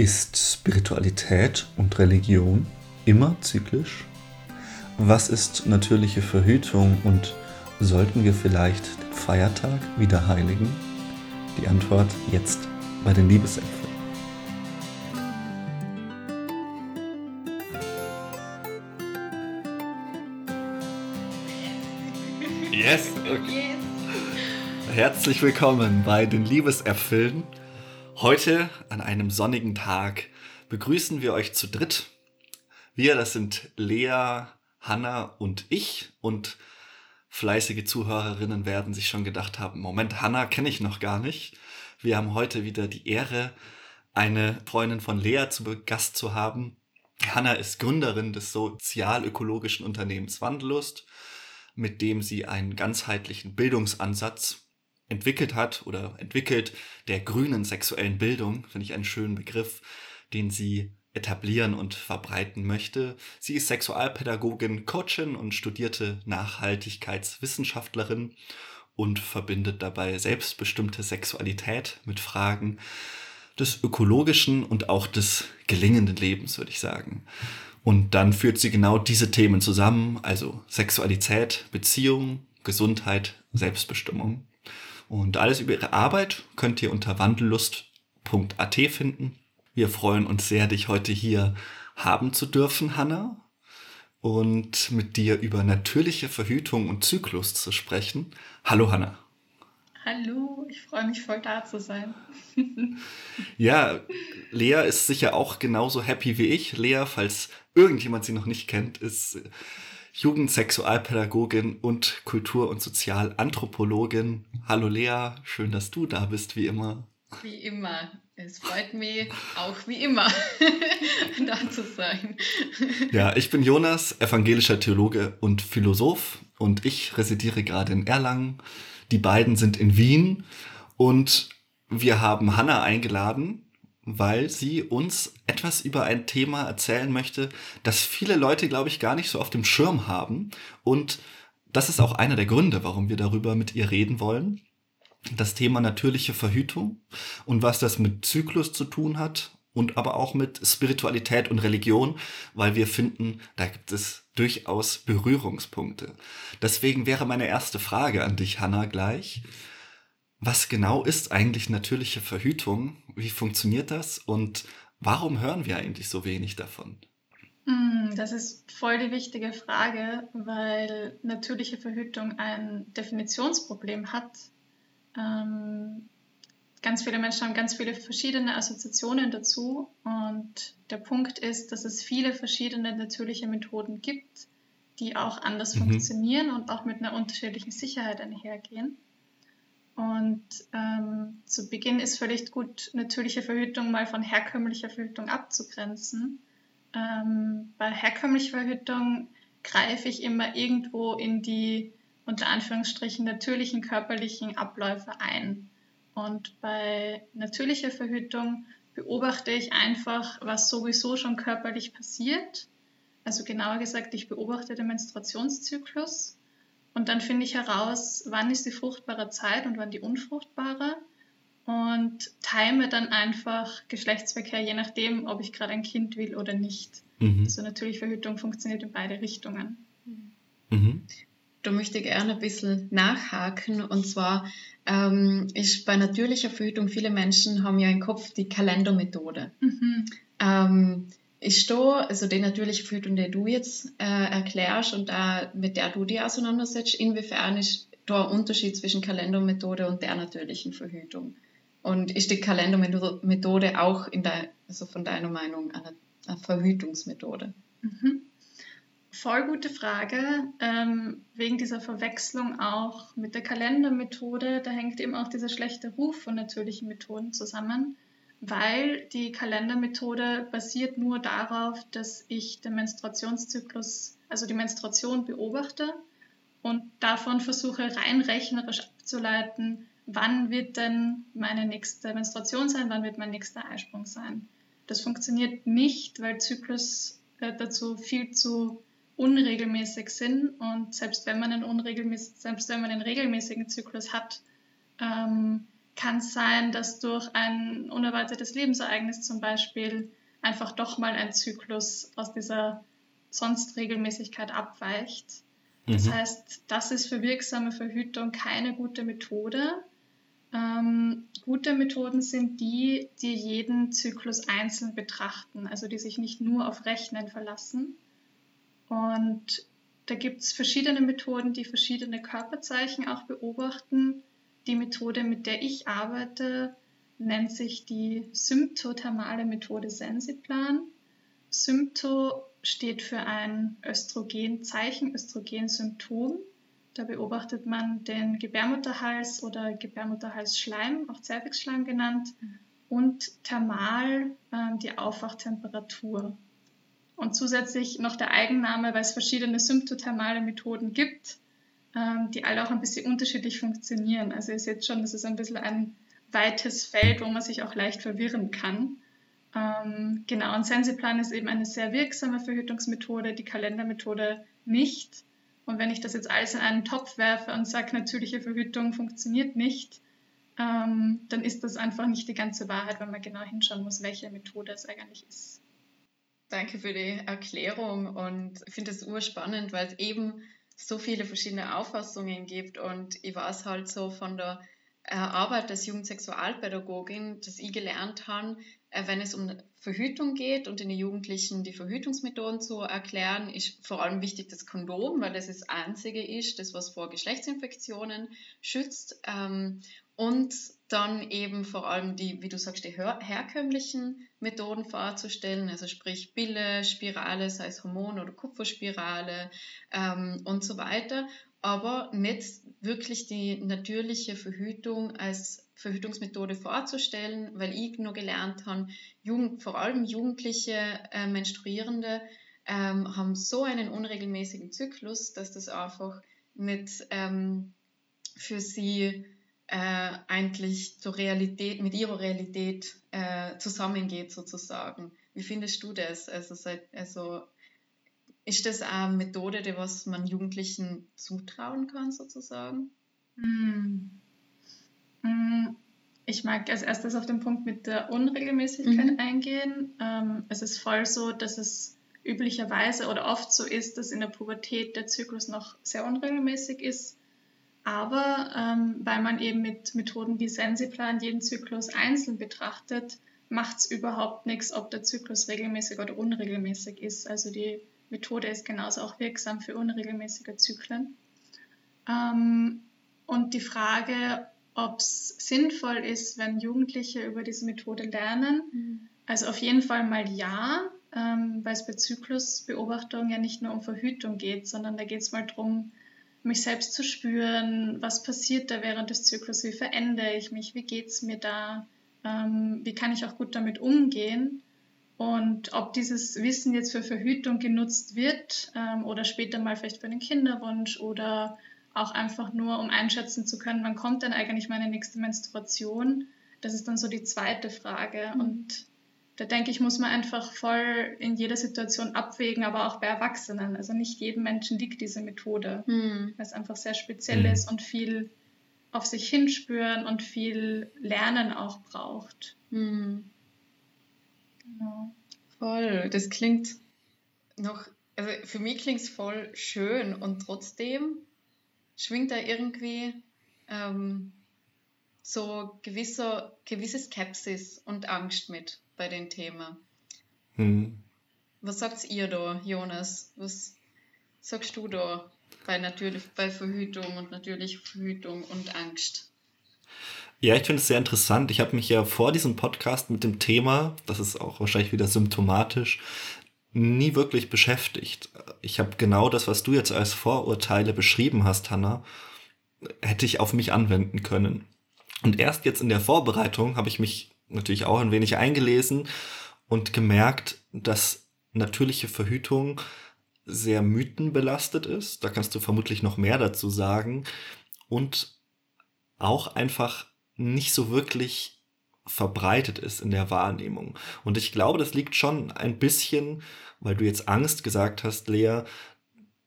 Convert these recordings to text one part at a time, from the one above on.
Ist Spiritualität und Religion immer zyklisch? Was ist natürliche Verhütung und sollten wir vielleicht den Feiertag wieder heiligen? Die Antwort jetzt bei den Liebesäpfeln. Yes! Okay. yes. Herzlich willkommen bei den Liebesäpfeln. Heute, an einem sonnigen Tag, begrüßen wir euch zu dritt. Wir, das sind Lea, Hanna und ich. Und fleißige Zuhörerinnen werden sich schon gedacht haben, Moment, Hanna kenne ich noch gar nicht. Wir haben heute wieder die Ehre, eine Freundin von Lea zu Gast zu haben. Hanna ist Gründerin des sozial-ökologischen Unternehmens Wandellust, mit dem sie einen ganzheitlichen Bildungsansatz entwickelt hat oder entwickelt, der grünen sexuellen Bildung, finde ich einen schönen Begriff, den sie etablieren und verbreiten möchte. Sie ist Sexualpädagogin, Coachin und studierte Nachhaltigkeitswissenschaftlerin und verbindet dabei selbstbestimmte Sexualität mit Fragen des ökologischen und auch des gelingenden Lebens, würde ich sagen. Und dann führt sie genau diese Themen zusammen, also Sexualität, Beziehung, Gesundheit, Selbstbestimmung. Und alles über ihre Arbeit könnt ihr unter wandellust.at finden. Wir freuen uns sehr, dich heute hier haben zu dürfen, Hanna, und mit dir über natürliche Verhütung und Zyklus zu sprechen. Hallo, Hanna. Hallo, ich freue mich voll da zu sein. ja, Lea ist sicher auch genauso happy wie ich. Lea, falls irgendjemand sie noch nicht kennt, ist Jugendsexualpädagogin und Kultur- und Sozialanthropologin. Hallo Lea, schön, dass du da bist, wie immer. Wie immer. Es freut mich auch wie immer, da zu sein. Ja, ich bin Jonas, evangelischer Theologe und Philosoph und ich residiere gerade in Erlangen. Die beiden sind in Wien und wir haben Hanna eingeladen, weil sie uns etwas über ein Thema erzählen möchte, das viele Leute, glaube ich, gar nicht so auf dem Schirm haben. Und das ist auch einer der Gründe, warum wir darüber mit ihr reden wollen. Das Thema natürliche Verhütung und was das mit Zyklus zu tun hat und aber auch mit Spiritualität und Religion, weil wir finden, da gibt es durchaus Berührungspunkte. Deswegen wäre meine erste Frage an dich, Hanna, gleich. Was genau ist eigentlich natürliche Verhütung? Wie funktioniert das? Und warum hören wir eigentlich so wenig davon? Hm, das ist voll die wichtige Frage, weil natürliche Verhütung ein Definitionsproblem hat. Ähm, ganz viele Menschen haben ganz viele verschiedene Assoziationen dazu und der Punkt ist, dass es viele verschiedene natürliche Methoden gibt, die auch anders mhm. funktionieren und auch mit einer unterschiedlichen Sicherheit einhergehen. Und ähm, zu Beginn ist völlig gut, natürliche Verhütung mal von herkömmlicher Verhütung abzugrenzen. Ähm, bei herkömmlicher Verhütung greife ich immer irgendwo in die unter Anführungsstrichen natürlichen körperlichen Abläufe ein. Und bei natürlicher Verhütung beobachte ich einfach, was sowieso schon körperlich passiert. Also genauer gesagt, ich beobachte den Menstruationszyklus und dann finde ich heraus, wann ist die fruchtbare Zeit und wann die unfruchtbare. Und time dann einfach Geschlechtsverkehr, je nachdem, ob ich gerade ein Kind will oder nicht. Mhm. Also natürlich, Verhütung funktioniert in beide Richtungen. Mhm. Da möchte ich gerne ein bisschen nachhaken. Und zwar ähm, ist bei natürlicher Verhütung, viele Menschen haben ja im Kopf die Kalendermethode. Mhm. Ähm, ist da, also die natürliche Verhütung, die du jetzt äh, erklärst und da, mit der du dich auseinandersetzt, inwiefern ist da ein Unterschied zwischen Kalendermethode und der natürlichen Verhütung? Und ist die Kalendermethode auch in der, also von deiner Meinung eine, eine Verhütungsmethode? Mhm. Voll gute Frage. Ähm, wegen dieser Verwechslung auch mit der Kalendermethode, da hängt eben auch dieser schlechte Ruf von natürlichen Methoden zusammen weil die Kalendermethode basiert nur darauf, dass ich den Menstruationszyklus, also die Menstruation beobachte und davon versuche rein rechnerisch abzuleiten, wann wird denn meine nächste Menstruation sein, wann wird mein nächster Eisprung sein. Das funktioniert nicht, weil Zyklus äh, dazu viel zu unregelmäßig sind und selbst wenn man einen unregelmäßig, selbst wenn man einen regelmäßigen Zyklus hat, ähm, kann es sein, dass durch ein unerwartetes Lebensereignis zum Beispiel einfach doch mal ein Zyklus aus dieser sonst Regelmäßigkeit abweicht. Das mhm. heißt, das ist für wirksame Verhütung keine gute Methode. Ähm, gute Methoden sind die, die jeden Zyklus einzeln betrachten, also die sich nicht nur auf Rechnen verlassen. Und da gibt es verschiedene Methoden, die verschiedene Körperzeichen auch beobachten. Die Methode, mit der ich arbeite, nennt sich die symptothermale Methode Sensiplan. Sympto steht für ein Östrogenzeichen, Östrogensymptom. Da beobachtet man den Gebärmutterhals oder Gebärmutterhalsschleim, auch Zervixschleim genannt, und thermal äh, die Aufwachtemperatur. Und zusätzlich noch der Eigenname, weil es verschiedene symptothermale Methoden gibt, ähm, die alle auch ein bisschen unterschiedlich funktionieren. Also ihr seht schon, das ist ein bisschen ein weites Feld, wo man sich auch leicht verwirren kann. Ähm, genau, und Sensiplan ist eben eine sehr wirksame Verhütungsmethode, die Kalendermethode nicht. Und wenn ich das jetzt alles in einen Topf werfe und sage, natürliche Verhütung funktioniert nicht, ähm, dann ist das einfach nicht die ganze Wahrheit, wenn man genau hinschauen muss, welche Methode es eigentlich ist. Danke für die Erklärung und ich finde es urspannend, weil es eben so viele verschiedene Auffassungen gibt. Und ich weiß halt so von der äh, Arbeit als Jugendsexualpädagogin, dass ich gelernt habe, äh, wenn es um Verhütung geht und den Jugendlichen die Verhütungsmethoden zu erklären, ist vor allem wichtig das Kondom, weil das das einzige ist, das was vor Geschlechtsinfektionen schützt. Ähm, und dann eben vor allem die, wie du sagst, die herkömmlichen Methoden vorzustellen, also sprich Pille, Spirale, sei es Hormon- oder Kupferspirale ähm, und so weiter aber nicht wirklich die natürliche Verhütung als Verhütungsmethode vorzustellen, weil ich nur gelernt habe, Jugend, vor allem jugendliche äh, Menstruierende ähm, haben so einen unregelmäßigen Zyklus, dass das einfach nicht ähm, für sie äh, eigentlich zur Realität, mit ihrer Realität äh, zusammengeht sozusagen. Wie findest du das? Also, seit, also ist das eine Methode, die was man Jugendlichen zutrauen kann, sozusagen? Hm. Hm. Ich mag als erstes auf den Punkt mit der Unregelmäßigkeit mhm. eingehen. Ähm, es ist voll so, dass es üblicherweise oder oft so ist, dass in der Pubertät der Zyklus noch sehr unregelmäßig ist. Aber ähm, weil man eben mit Methoden wie Sensiplan jeden Zyklus einzeln betrachtet, macht es überhaupt nichts, ob der Zyklus regelmäßig oder unregelmäßig ist. Also die Methode ist genauso auch wirksam für unregelmäßige Zyklen. Ähm, und die Frage, ob es sinnvoll ist, wenn Jugendliche über diese Methode lernen, mhm. also auf jeden Fall mal ja, ähm, weil es bei Zyklusbeobachtung ja nicht nur um Verhütung geht, sondern da geht es mal darum, mich selbst zu spüren, was passiert da während des Zyklus, wie verändere ich mich, wie geht es mir da, ähm, wie kann ich auch gut damit umgehen. Und ob dieses Wissen jetzt für Verhütung genutzt wird ähm, oder später mal vielleicht für einen Kinderwunsch oder auch einfach nur, um einschätzen zu können, wann kommt denn eigentlich meine nächste Menstruation, das ist dann so die zweite Frage. Mhm. Und da denke ich, muss man einfach voll in jeder Situation abwägen, aber auch bei Erwachsenen. Also nicht jedem Menschen liegt diese Methode, mhm. weil es einfach sehr speziell mhm. ist und viel auf sich hinspüren und viel Lernen auch braucht. Mhm. Genau. Voll. Das klingt noch, also für mich klingt es voll schön und trotzdem schwingt da irgendwie ähm, so gewisser, gewisse Skepsis und Angst mit bei dem Thema. Hm. Was sagt ihr da, Jonas? Was sagst du da bei natürlich bei Verhütung und natürlicher Verhütung und Angst? Ja, ich finde es sehr interessant. Ich habe mich ja vor diesem Podcast mit dem Thema, das ist auch wahrscheinlich wieder symptomatisch, nie wirklich beschäftigt. Ich habe genau das, was du jetzt als Vorurteile beschrieben hast, Hanna, hätte ich auf mich anwenden können. Und erst jetzt in der Vorbereitung habe ich mich natürlich auch ein wenig eingelesen und gemerkt, dass natürliche Verhütung sehr mythenbelastet ist. Da kannst du vermutlich noch mehr dazu sagen. Und auch einfach nicht so wirklich verbreitet ist in der Wahrnehmung. Und ich glaube, das liegt schon ein bisschen, weil du jetzt Angst gesagt hast, Lea,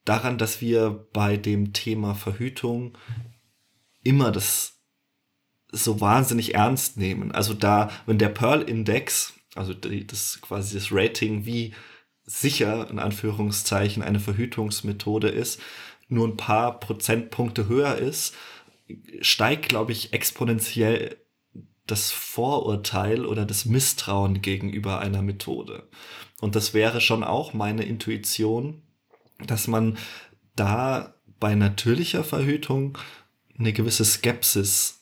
daran, dass wir bei dem Thema Verhütung immer das so wahnsinnig ernst nehmen. Also da, wenn der Pearl-Index, also die, das quasi das Rating, wie sicher in Anführungszeichen eine Verhütungsmethode ist, nur ein paar Prozentpunkte höher ist, steigt, glaube ich, exponentiell das Vorurteil oder das Misstrauen gegenüber einer Methode. Und das wäre schon auch meine Intuition, dass man da bei natürlicher Verhütung eine gewisse Skepsis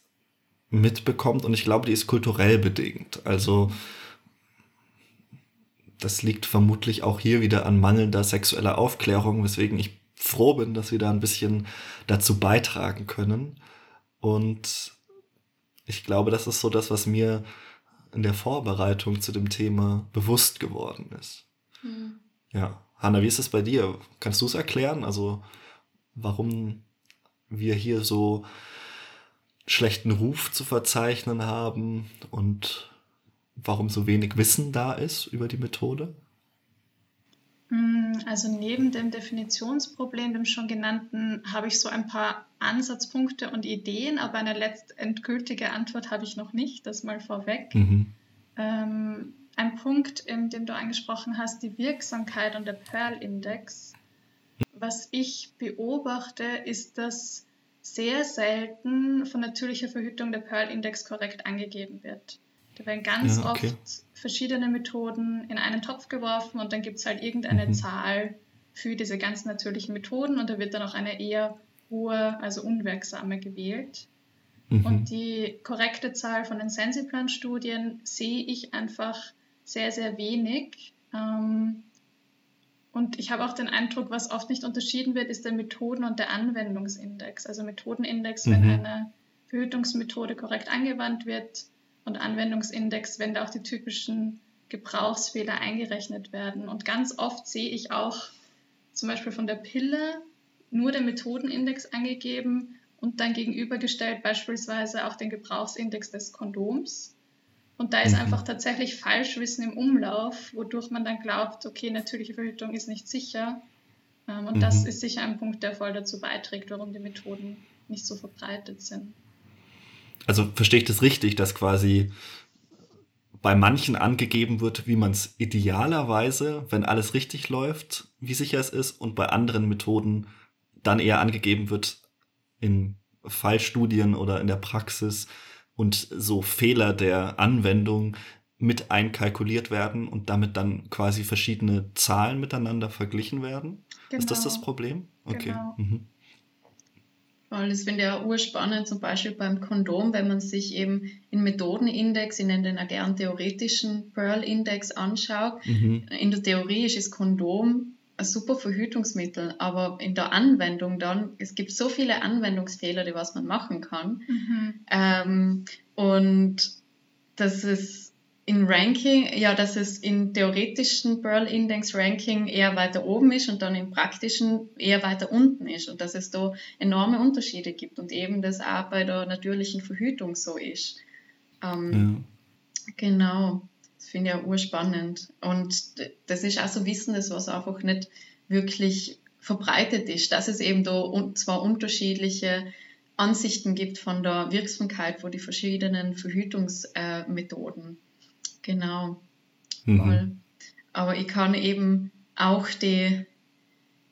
mitbekommt und ich glaube, die ist kulturell bedingt. Also das liegt vermutlich auch hier wieder an mangelnder sexueller Aufklärung, weswegen ich froh bin, dass wir da ein bisschen dazu beitragen können. Und ich glaube, das ist so das, was mir in der Vorbereitung zu dem Thema bewusst geworden ist. Mhm. Ja, Hanna, wie ist es bei dir? Kannst du es erklären? Also, warum wir hier so schlechten Ruf zu verzeichnen haben und warum so wenig Wissen da ist über die Methode? Mm, also neben dem Definitionsproblem, dem schon genannten, habe ich so ein paar Ansatzpunkte und Ideen, aber eine letztendgültige Antwort habe ich noch nicht, das mal vorweg. Mhm. Ähm, ein Punkt, in dem du angesprochen hast, die Wirksamkeit und der Pearl-Index. Was ich beobachte, ist, dass sehr selten von natürlicher Verhütung der Pearl-Index korrekt angegeben wird. Da werden ganz ja, okay. oft verschiedene Methoden in einen Topf geworfen und dann gibt es halt irgendeine mhm. Zahl für diese ganz natürlichen Methoden und da wird dann auch eine eher hohe, also unwirksame gewählt. Mhm. Und die korrekte Zahl von den Sensiplan-Studien sehe ich einfach sehr, sehr wenig. Ähm, und ich habe auch den Eindruck, was oft nicht unterschieden wird, ist der Methoden- und der Anwendungsindex. Also Methodenindex, mhm. wenn eine Verhütungsmethode korrekt angewandt wird und Anwendungsindex, wenn da auch die typischen Gebrauchsfehler eingerechnet werden. Und ganz oft sehe ich auch zum Beispiel von der Pille nur den Methodenindex angegeben und dann gegenübergestellt beispielsweise auch den Gebrauchsindex des Kondoms. Und da ist mhm. einfach tatsächlich Falschwissen im Umlauf, wodurch man dann glaubt, okay, natürliche Verhütung ist nicht sicher. Ähm, und mhm. das ist sicher ein Punkt, der voll dazu beiträgt, warum die Methoden nicht so verbreitet sind also verstehe ich das richtig, dass quasi bei manchen angegeben wird, wie man es idealerweise, wenn alles richtig läuft, wie sicher es ist, und bei anderen Methoden dann eher angegeben wird in Fallstudien oder in der Praxis und so Fehler der Anwendung mit einkalkuliert werden und damit dann quasi verschiedene Zahlen miteinander verglichen werden. Genau. Ist das das genau. Problem? Okay. Genau. Mhm. Weil das finde ich ja urspannend, zum Beispiel beim Kondom, wenn man sich eben in Methodenindex, in den gern theoretischen Pearl-Index anschaut. Mhm. In der Theorie ist das Kondom ein super Verhütungsmittel, aber in der Anwendung dann, es gibt so viele Anwendungsfehler, die was man machen kann. Mhm. Ähm, und das ist in Ranking, ja, dass es in theoretischen Pearl Index Ranking eher weiter oben ist und dann im praktischen eher weiter unten ist und dass es da enorme Unterschiede gibt und eben das auch bei der natürlichen Verhütung so ist. Ähm, ja. Genau, das finde ich auch urspannend. Und das ist auch so Wissen, das was einfach nicht wirklich verbreitet ist, dass es eben da zwar unterschiedliche Ansichten gibt von der Wirksamkeit von die verschiedenen Verhütungsmethoden. Äh, Genau. Mhm. Aber ich kann eben auch die,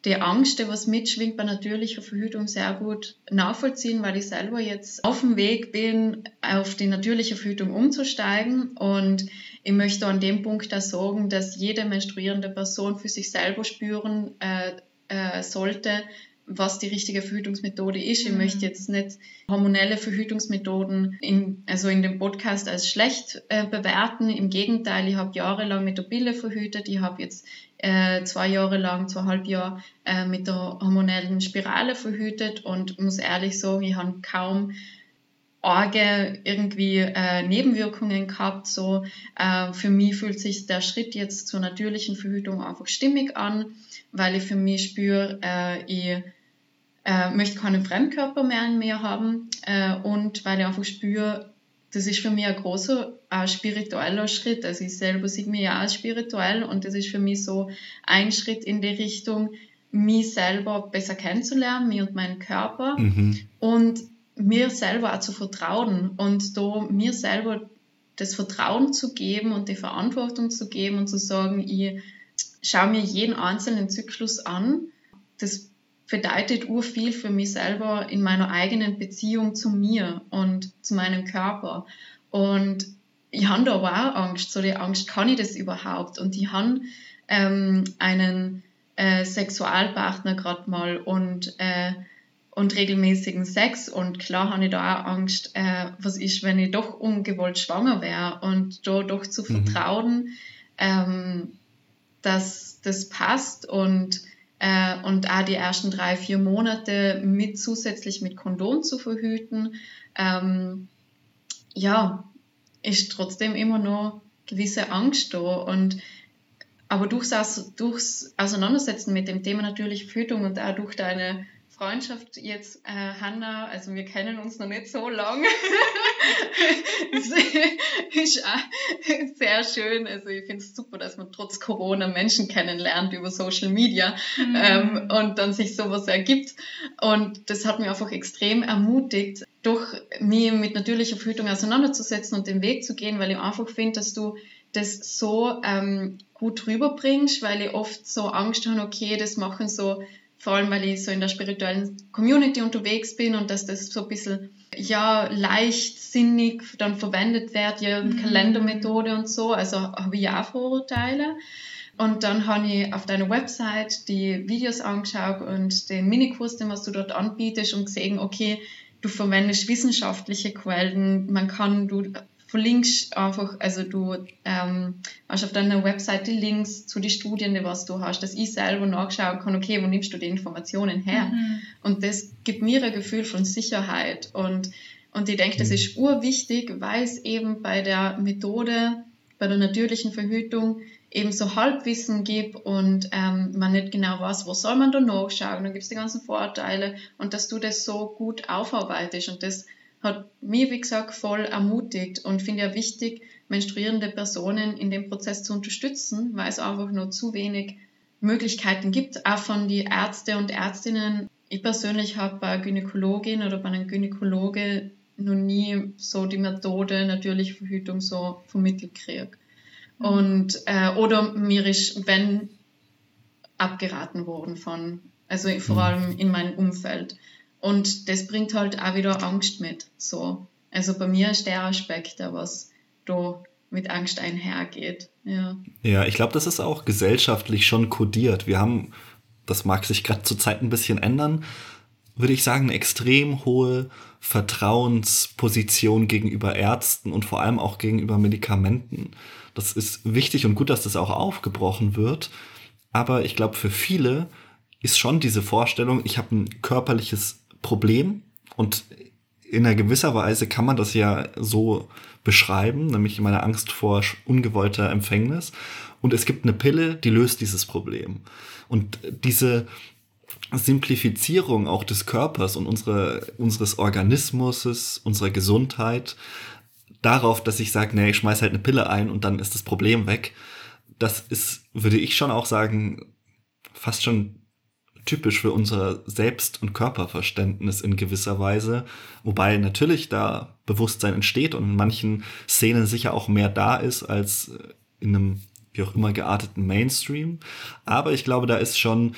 die Angst, die was mitschwingt bei natürlicher Verhütung, sehr gut nachvollziehen, weil ich selber jetzt auf dem Weg bin, auf die natürliche Verhütung umzusteigen. Und ich möchte an dem Punkt da sagen, dass jede menstruierende Person für sich selber spüren äh, äh, sollte, was die richtige Verhütungsmethode ist. Ich mhm. möchte jetzt nicht hormonelle Verhütungsmethoden in, also in dem Podcast als schlecht äh, bewerten. Im Gegenteil, ich habe jahrelang mit der Pille verhütet. Ich habe jetzt äh, zwei Jahre lang, zweieinhalb Jahre äh, mit der hormonellen Spirale verhütet und muss ehrlich sagen, ich habe kaum arge irgendwie äh, Nebenwirkungen gehabt. So äh, für mich fühlt sich der Schritt jetzt zur natürlichen Verhütung einfach stimmig an, weil ich für mich spüre, äh, ich äh, möchte keinen Fremdkörper mehr in mir haben äh, und weil ich einfach spüre, das ist für mich ein großer äh, spiritueller Schritt. Also ich selber sehe mich ja als spirituell und das ist für mich so ein Schritt in die Richtung, mich selber besser kennenzulernen, mich und meinen Körper. Mhm. Und mir selber auch zu vertrauen und da mir selber das Vertrauen zu geben und die Verantwortung zu geben und zu sagen, ich schaue mir jeden einzelnen Zyklus an. Das bedeutet urviel für mich selber in meiner eigenen Beziehung zu mir und zu meinem Körper. Und ich habe da aber auch Angst. So die Angst, kann ich das überhaupt? Und ich habe ähm, einen äh, Sexualpartner gerade mal und, äh, und regelmäßigen Sex. Und klar habe ich da auch Angst, äh, was ist, wenn ich doch ungewollt schwanger wäre und da doch zu mhm. vertrauen, ähm, dass das passt und äh, und auch die ersten drei, vier Monate mit zusätzlich mit Kondom zu verhüten. Ähm, ja, ist trotzdem immer noch gewisse Angst da. Und, aber durchs, durchs Auseinandersetzen mit dem Thema natürlich Verhütung und auch durch deine Freundschaft jetzt, äh, Hanna, also wir kennen uns noch nicht so lang. ist auch sehr schön. Also ich finde es super, dass man trotz Corona Menschen kennenlernt über Social Media mhm. ähm, und dann sich sowas ergibt. Und das hat mich einfach extrem ermutigt, durch mich mit natürlicher Verhütung auseinanderzusetzen und den Weg zu gehen, weil ich einfach finde, dass du das so ähm, gut rüberbringst, weil ich oft so Angst habe, okay, das machen so vor allem weil ich so in der spirituellen Community unterwegs bin und dass das so ein bisschen ja leichtsinnig dann verwendet wird, ja mhm. Kalendermethode und so, also habe ich ja auch Vorurteile. Und dann habe ich auf deiner Website die Videos angeschaut und den Minikurs, den was du dort anbietest und gesehen, okay, du verwendest wissenschaftliche Quellen, man kann, du verlinkst einfach, also du ähm, hast auf deiner Website die Links zu den Studien, die was du hast, dass ich selber nachschauen kann, okay, wo nimmst du die Informationen her? Mhm. Und das gibt mir ein Gefühl von Sicherheit. Und, und ich denke, das ist urwichtig, weil es eben bei der Methode, bei der natürlichen Verhütung eben so Halbwissen gibt und ähm, man nicht genau weiß, wo soll man da nachschauen, dann gibt es die ganzen Vorteile und dass du das so gut aufarbeitest und das hat mir, wie gesagt, voll ermutigt und finde ja wichtig, menstruierende Personen in dem Prozess zu unterstützen, weil es einfach nur zu wenig Möglichkeiten gibt, auch von den Ärzte und Ärztinnen. Ich persönlich habe bei einer Gynäkologin oder bei einem Gynäkologe noch nie so die Methode natürliche Verhütung so vermittelt gekriegt. Mhm. Und, äh, oder mir ist, wenn, abgeraten worden von, also vor mhm. allem in meinem Umfeld. Und das bringt halt auch wieder Angst mit. So. Also bei mir ist der Aspekt, der was da mit Angst einhergeht. Ja, ja ich glaube, das ist auch gesellschaftlich schon kodiert. Wir haben, das mag sich gerade zur Zeit ein bisschen ändern, würde ich sagen, eine extrem hohe Vertrauensposition gegenüber Ärzten und vor allem auch gegenüber Medikamenten. Das ist wichtig und gut, dass das auch aufgebrochen wird. Aber ich glaube, für viele ist schon diese Vorstellung, ich habe ein körperliches Problem und in einer gewisser Weise kann man das ja so beschreiben, nämlich meine Angst vor ungewollter Empfängnis. Und es gibt eine Pille, die löst dieses Problem. Und diese Simplifizierung auch des Körpers und unsere, unseres Organismus, unserer Gesundheit, darauf, dass ich sage, nee, ich schmeiß halt eine Pille ein und dann ist das Problem weg, das ist, würde ich schon auch sagen, fast schon typisch für unser Selbst- und Körperverständnis in gewisser Weise. Wobei natürlich da Bewusstsein entsteht und in manchen Szenen sicher auch mehr da ist als in einem wie auch immer gearteten Mainstream. Aber ich glaube, da ist schon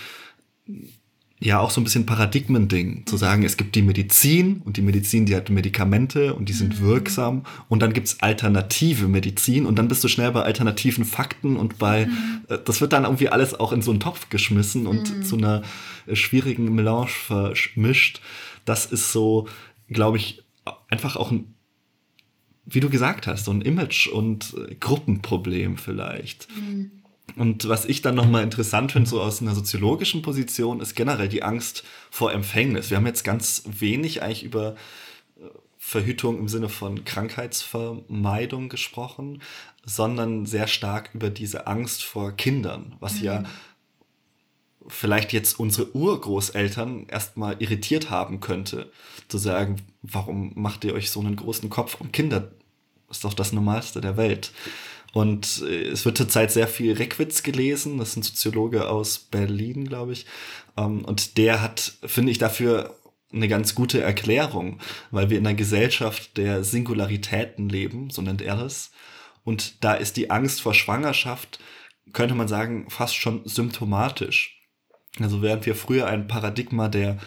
ja auch so ein bisschen Paradigmending, zu sagen, es gibt die Medizin und die Medizin, die hat Medikamente und die sind mhm. wirksam und dann gibt's alternative Medizin und dann bist du schnell bei alternativen Fakten und bei, mhm. Äh, das wird dann irgendwie alles auch in so einen Topf geschmissen und mhm. zu einer äh, schwierigen Melange vermischt. Das ist so, glaube ich, einfach auch ein wie du gesagt hast, so ein Image- und äh, Gruppenproblem vielleicht. Mhm. Und was ich dann nochmal interessant finde, so aus einer soziologischen Position, ist generell die Angst vor Empfängnis. Wir haben jetzt ganz wenig eigentlich über äh, Verhütung im Sinne von Krankheitsvermeidung gesprochen, sondern sehr stark über diese Angst vor Kindern, was mhm. ja vielleicht jetzt unsere Urgroßeltern erstmal irritiert haben könnte, zu sagen, warum macht ihr euch so einen großen Kopf um Kinder? Ist doch das Normalste der Welt. Und äh, es wird zurzeit sehr viel Reckwitz gelesen. Das ist ein Soziologe aus Berlin, glaube ich. Ähm, und der hat, finde ich, dafür eine ganz gute Erklärung, weil wir in einer Gesellschaft der Singularitäten leben, so nennt er es. Und da ist die Angst vor Schwangerschaft, könnte man sagen, fast schon symptomatisch. Also während wir früher ein Paradigma der,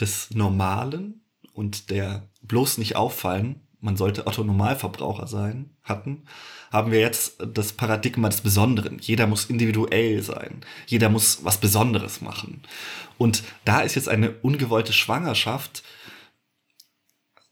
des Normalen und der bloß nicht auffallen, man sollte Otto Normalverbraucher sein, hatten, haben wir jetzt das Paradigma des Besonderen. Jeder muss individuell sein. Jeder muss was Besonderes machen. Und da ist jetzt eine ungewollte Schwangerschaft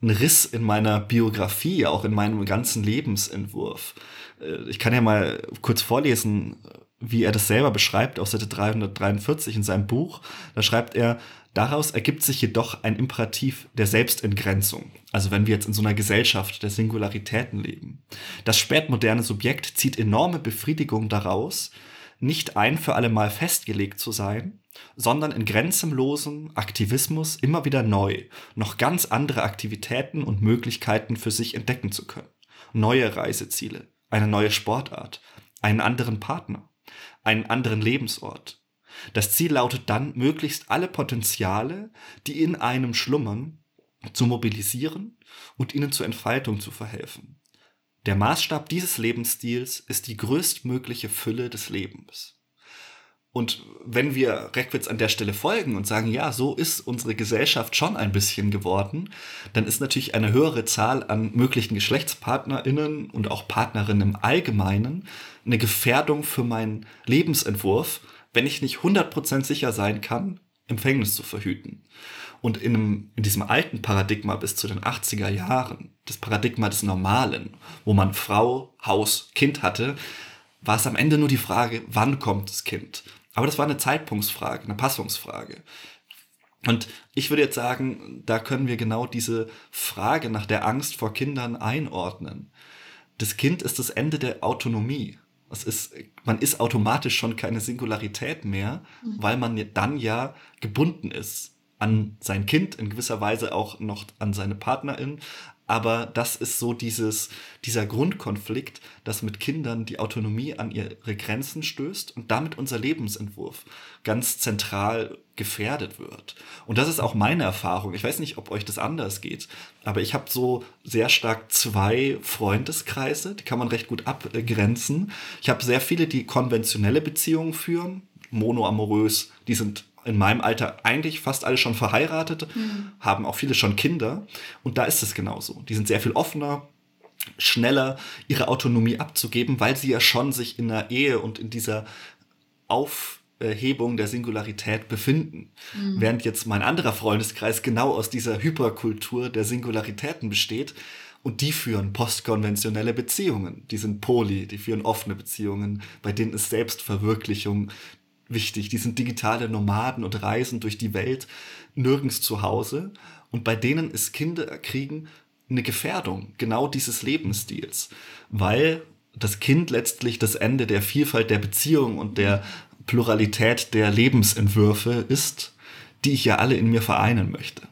ein Riss in meiner Biografie, auch in meinem ganzen Lebensentwurf. Äh, ich kann ja mal kurz vorlesen, wie er das selber beschreibt auf Seite 343 in seinem Buch. Da schreibt er, Daraus ergibt sich jedoch ein Imperativ der Selbstentgrenzung. Also wenn wir jetzt in so einer Gesellschaft der Singularitäten leben. Das spätmoderne Subjekt zieht enorme Befriedigung daraus, nicht ein für alle Mal festgelegt zu sein, sondern in grenzenlosem Aktivismus immer wieder neu, noch ganz andere Aktivitäten und Möglichkeiten für sich entdecken zu können. Neue Reiseziele, eine neue Sportart, einen anderen Partner, einen anderen Lebensort, das Ziel lautet dann, möglichst alle Potenziale, die in einem schlummern, zu mobilisieren und ihnen zur Entfaltung zu verhelfen. Der Maßstab dieses Lebensstils ist die größtmögliche Fülle des Lebens. Und wenn wir Reckwitz an der Stelle folgen und sagen, ja, so ist unsere Gesellschaft schon ein bisschen geworden, dann ist natürlich eine höhere Zahl an möglichen GeschlechtspartnerInnen und auch Partnerinnen im Allgemeinen eine Gefährdung für meinen Lebensentwurf, wenn ich nicht 100% sicher sein kann, Empfängnis zu verhüten. Und in, einem, in diesem alten Paradigma bis zu den 80er Jahren, das Paradigma des Normalen, wo man Frau, Haus, Kind hatte, war es am Ende nur die Frage, wann kommt das Kind. Aber das war eine Zeitpunktsfrage, eine Passungsfrage. Und ich würde jetzt sagen, da können wir genau diese Frage nach der Angst vor Kindern einordnen. Das Kind ist das Ende der Autonomie. Es ist, man ist automatisch schon keine Singularität mehr, mhm. weil man dann ja gebunden ist an sein Kind, in gewisser Weise auch noch an seine Partnerin, aber das ist so dieses, dieser Grundkonflikt, dass mit Kindern die Autonomie an ihre Grenzen stößt und damit unser Lebensentwurf ganz zentral gefährdet wird. Und das ist auch meine Erfahrung. Ich weiß nicht, ob euch das anders geht, aber ich habe so sehr stark zwei Freundeskreise, die kann man recht gut abgrenzen. Ich habe sehr viele, die konventionelle Beziehungen führen, monoamorös, die sind in meinem Alter eigentlich fast alle schon verheiratet, mhm. haben auch viele schon Kinder. Und da ist es genauso. Die sind sehr viel offener, schneller ihre Autonomie abzugeben, weil sie ja schon sich in der Ehe und in dieser Aufhebung der Singularität befinden. Mhm. Während jetzt mein anderer Freundeskreis genau aus dieser Hyperkultur der Singularitäten besteht. Und die führen postkonventionelle Beziehungen. Die sind poly, die führen offene Beziehungen, bei denen ist Selbstverwirklichung wichtig. Die sind digitale Nomaden und reisen durch die Welt, nirgends zu Hause. Und bei denen ist Kinderkriegen eine Gefährdung genau dieses Lebensstils, weil das Kind letztlich das Ende der Vielfalt der Beziehung und der Pluralität der Lebensentwürfe ist, die ich ja alle in mir vereinen möchte.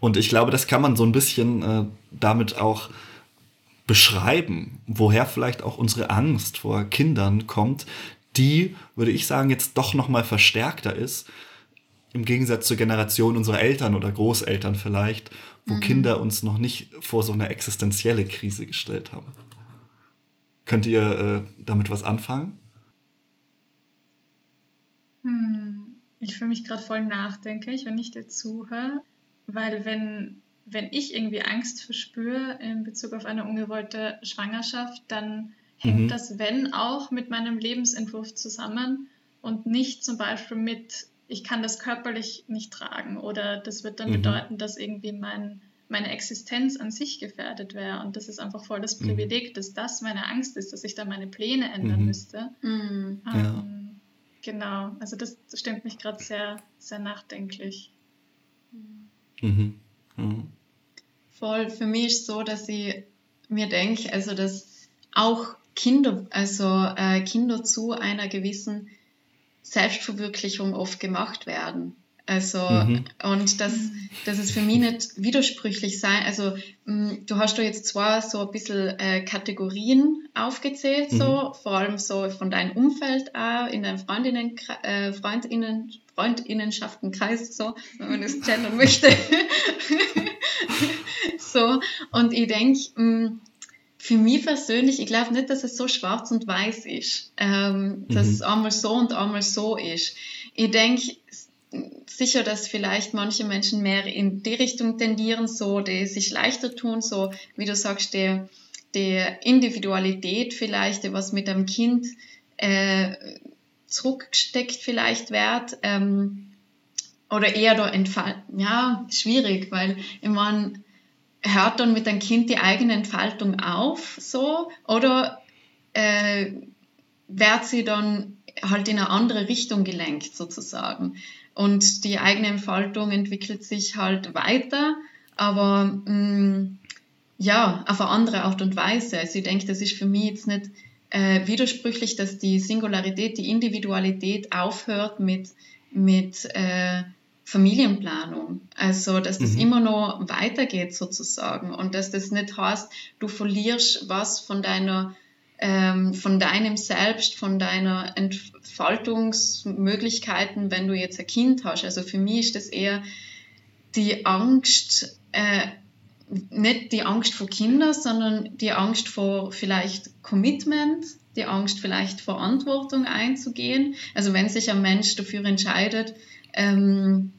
Und ich glaube, das kann man so ein bisschen äh, damit auch beschreiben, woher vielleicht auch unsere Angst vor Kindern kommt, die, würde ich sagen, jetzt doch nochmal verstärkter ist, im Gegensatz zur Generation unserer Eltern oder Großeltern vielleicht, wo mhm. Kinder uns noch nicht vor so eine existenzielle Krise gestellt haben. Könnt ihr äh, damit was anfangen? Hm, ich fühle mich gerade voll nachdenklich, wenn ich dir zuhöre, weil wenn, wenn ich irgendwie Angst verspüre in Bezug auf eine ungewollte Schwangerschaft, dann hängt mhm. das Wenn auch mit meinem Lebensentwurf zusammen und nicht zum Beispiel mit, ich kann das körperlich nicht tragen oder das wird dann mhm. bedeuten, dass irgendwie mein, meine Existenz an sich gefährdet wäre. Und das ist einfach voll das mhm. Privileg, mhm. dass das meine Angst ist, dass ich da meine Pläne ändern mhm. müsste. Mhm. Ähm, ja. Genau, also das, das stimmt mich gerade sehr, sehr nachdenklich. Voll, für mich ist so, dass ich mir denke, also dass auch Kinder, also äh, Kinder zu einer gewissen Selbstverwirklichung oft gemacht werden. Also, mhm. und das, das ist für mich nicht widersprüchlich sein. Also, mh, mm, du hast da jetzt zwar so ein bisschen äh, Kategorien aufgezählt, so, mhm. vor allem so von deinem Umfeld auch, in deinem Freundinnen, äh, Freundinnen, Freundinnenschaftenkreis, so, wenn man das gendern möchte. so, und ich denke, mm, für mich persönlich, ich glaube nicht, dass es so schwarz und weiß ist, ähm, dass mhm. es einmal so und einmal so ist. Ich denke, sicher, dass vielleicht manche Menschen mehr in die Richtung tendieren, so die sich leichter tun, so wie du sagst, der die Individualität vielleicht, die was mit einem Kind äh, zurückgesteckt vielleicht wird, ähm, oder eher da entfalten. Ja, schwierig, weil ich meine, hört dann mit einem Kind die eigene Entfaltung auf, so, oder äh, wird sie dann halt in eine andere Richtung gelenkt, sozusagen. Und die eigene Entfaltung entwickelt sich halt weiter, aber mh, mm, ja, auf eine andere Art und Weise. Also ich denke, das ist für mich jetzt nicht äh, widersprüchlich, dass die Singularität, die Individualität aufhört mit, mit äh, Familienplanung. Also, dass das mhm. immer noch weitergeht sozusagen und dass das nicht heißt, du verlierst was von deiner ähm, von deinem Selbst, von deiner Entfaltungsmöglichkeiten, wenn du jetzt ein Kind hast. Also für mich ist das eher die Angst, äh, nicht die Angst vor Kindern, sondern die Angst vor vielleicht Commitment, die Angst vielleicht Verantwortung einzugehen. Also wenn sich ein Mensch dafür entscheidet, ähm,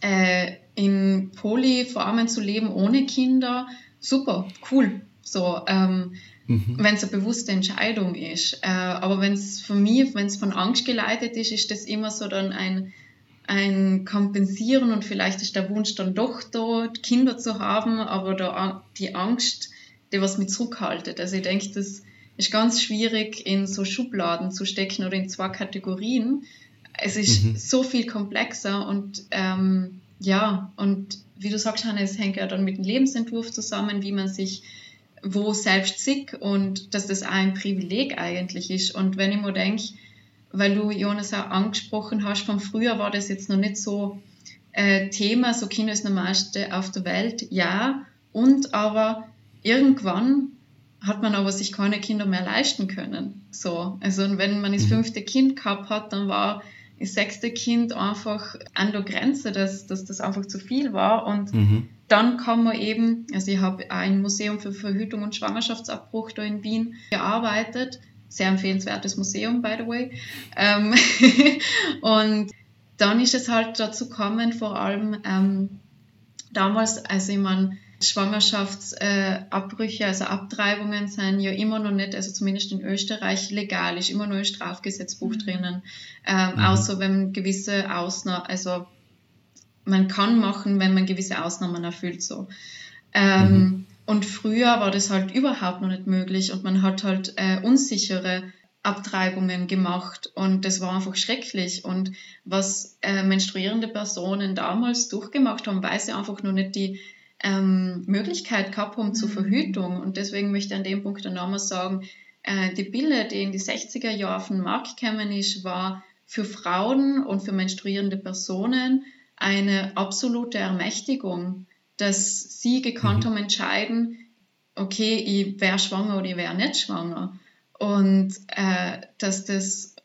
äh, in Polyformen zu leben ohne Kinder, super, cool. So, ähm, mhm. wenn es eine bewusste Entscheidung ist. Äh, aber wenn es von mir, wenn es von Angst geleitet ist, ist das immer so dann ein, ein Kompensieren und vielleicht ist der Wunsch dann doch dort, Kinder zu haben, aber da, die Angst, die was mit zurückhaltet. Also ich denke, das ist ganz schwierig in so Schubladen zu stecken oder in zwei Kategorien. Es ist mhm. so viel komplexer und ähm, ja, und wie du sagst, Hannes, es hängt ja dann mit dem Lebensentwurf zusammen, wie man sich wo selbst sick und dass das auch ein Privileg eigentlich ist. Und wenn ich mir denke, weil du Jonas auch angesprochen hast, von früher war das jetzt noch nicht so äh, Thema, so Kinder ist Normalste auf der Welt, ja. Und aber irgendwann hat man aber sich keine Kinder mehr leisten können. So, also wenn man das mhm. fünfte Kind gehabt hat, dann war das sechste Kind einfach an der Grenze, dass, dass das einfach zu viel war und mhm dann kann man eben, also ich habe ein Museum für Verhütung und Schwangerschaftsabbruch da in Wien gearbeitet. Sehr empfehlenswertes Museum, by the way. Ähm und dann ist es halt dazu gekommen, vor allem ähm, damals, also ich meine, Schwangerschaftsabbrüche, also Abtreibungen sind ja immer noch nicht, also zumindest in Österreich, legal, ist immer noch im Strafgesetzbuch mhm. drinnen. Ähm, mhm. Außer wenn gewisse Ausnahmen, also man kann machen, wenn man gewisse Ausnahmen erfüllt. So. Ähm, mhm. Und früher war das halt überhaupt noch nicht möglich und man hat halt äh, unsichere Abtreibungen gemacht und das war einfach schrecklich. Und was äh, menstruierende Personen damals durchgemacht haben, weil sie einfach noch nicht die ähm, Möglichkeit gehabt haben zur mhm. Verhütung. Und deswegen möchte ich an dem Punkt dann nochmal sagen, äh, die Pille, die in die 60er Jahre auf den Markt gekommen ist, war für Frauen und für menstruierende Personen eine absolute Ermächtigung, dass sie gekonnt mhm. haben entscheiden, okay, ich wäre schwanger oder ich wäre nicht schwanger. Und äh, dass das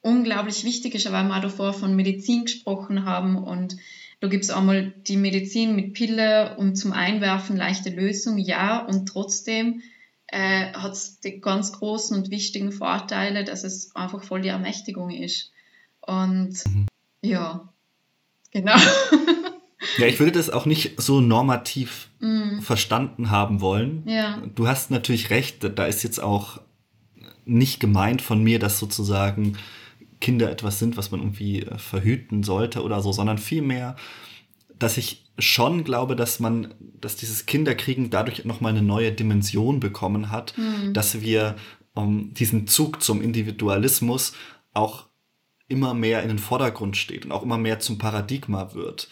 unglaublich wichtig ist, weil wir auch davor von Medizin gesprochen haben und da gibt es einmal die Medizin mit Pille und zum Einwerfen leichte Lösung, ja, und trotzdem äh, hat es die ganz großen und wichtigen Vorteile, dass es einfach voll die Ermächtigung ist. Und mhm. ja, Genau. Ja, ich würde das auch nicht so normativ mm. verstanden haben wollen. Ja. Du hast natürlich recht, da ist jetzt auch nicht gemeint von mir, dass sozusagen Kinder etwas sind, was man irgendwie äh, verhüten sollte oder so, sondern vielmehr, dass ich schon glaube, dass man, dass dieses Kinderkriegen dadurch nochmal eine neue Dimension bekommen hat, mm. dass wir um, ähm, diesen Zug zum Individualismus auch immer mehr in den Vordergrund steht und auch immer mehr zum Paradigma wird.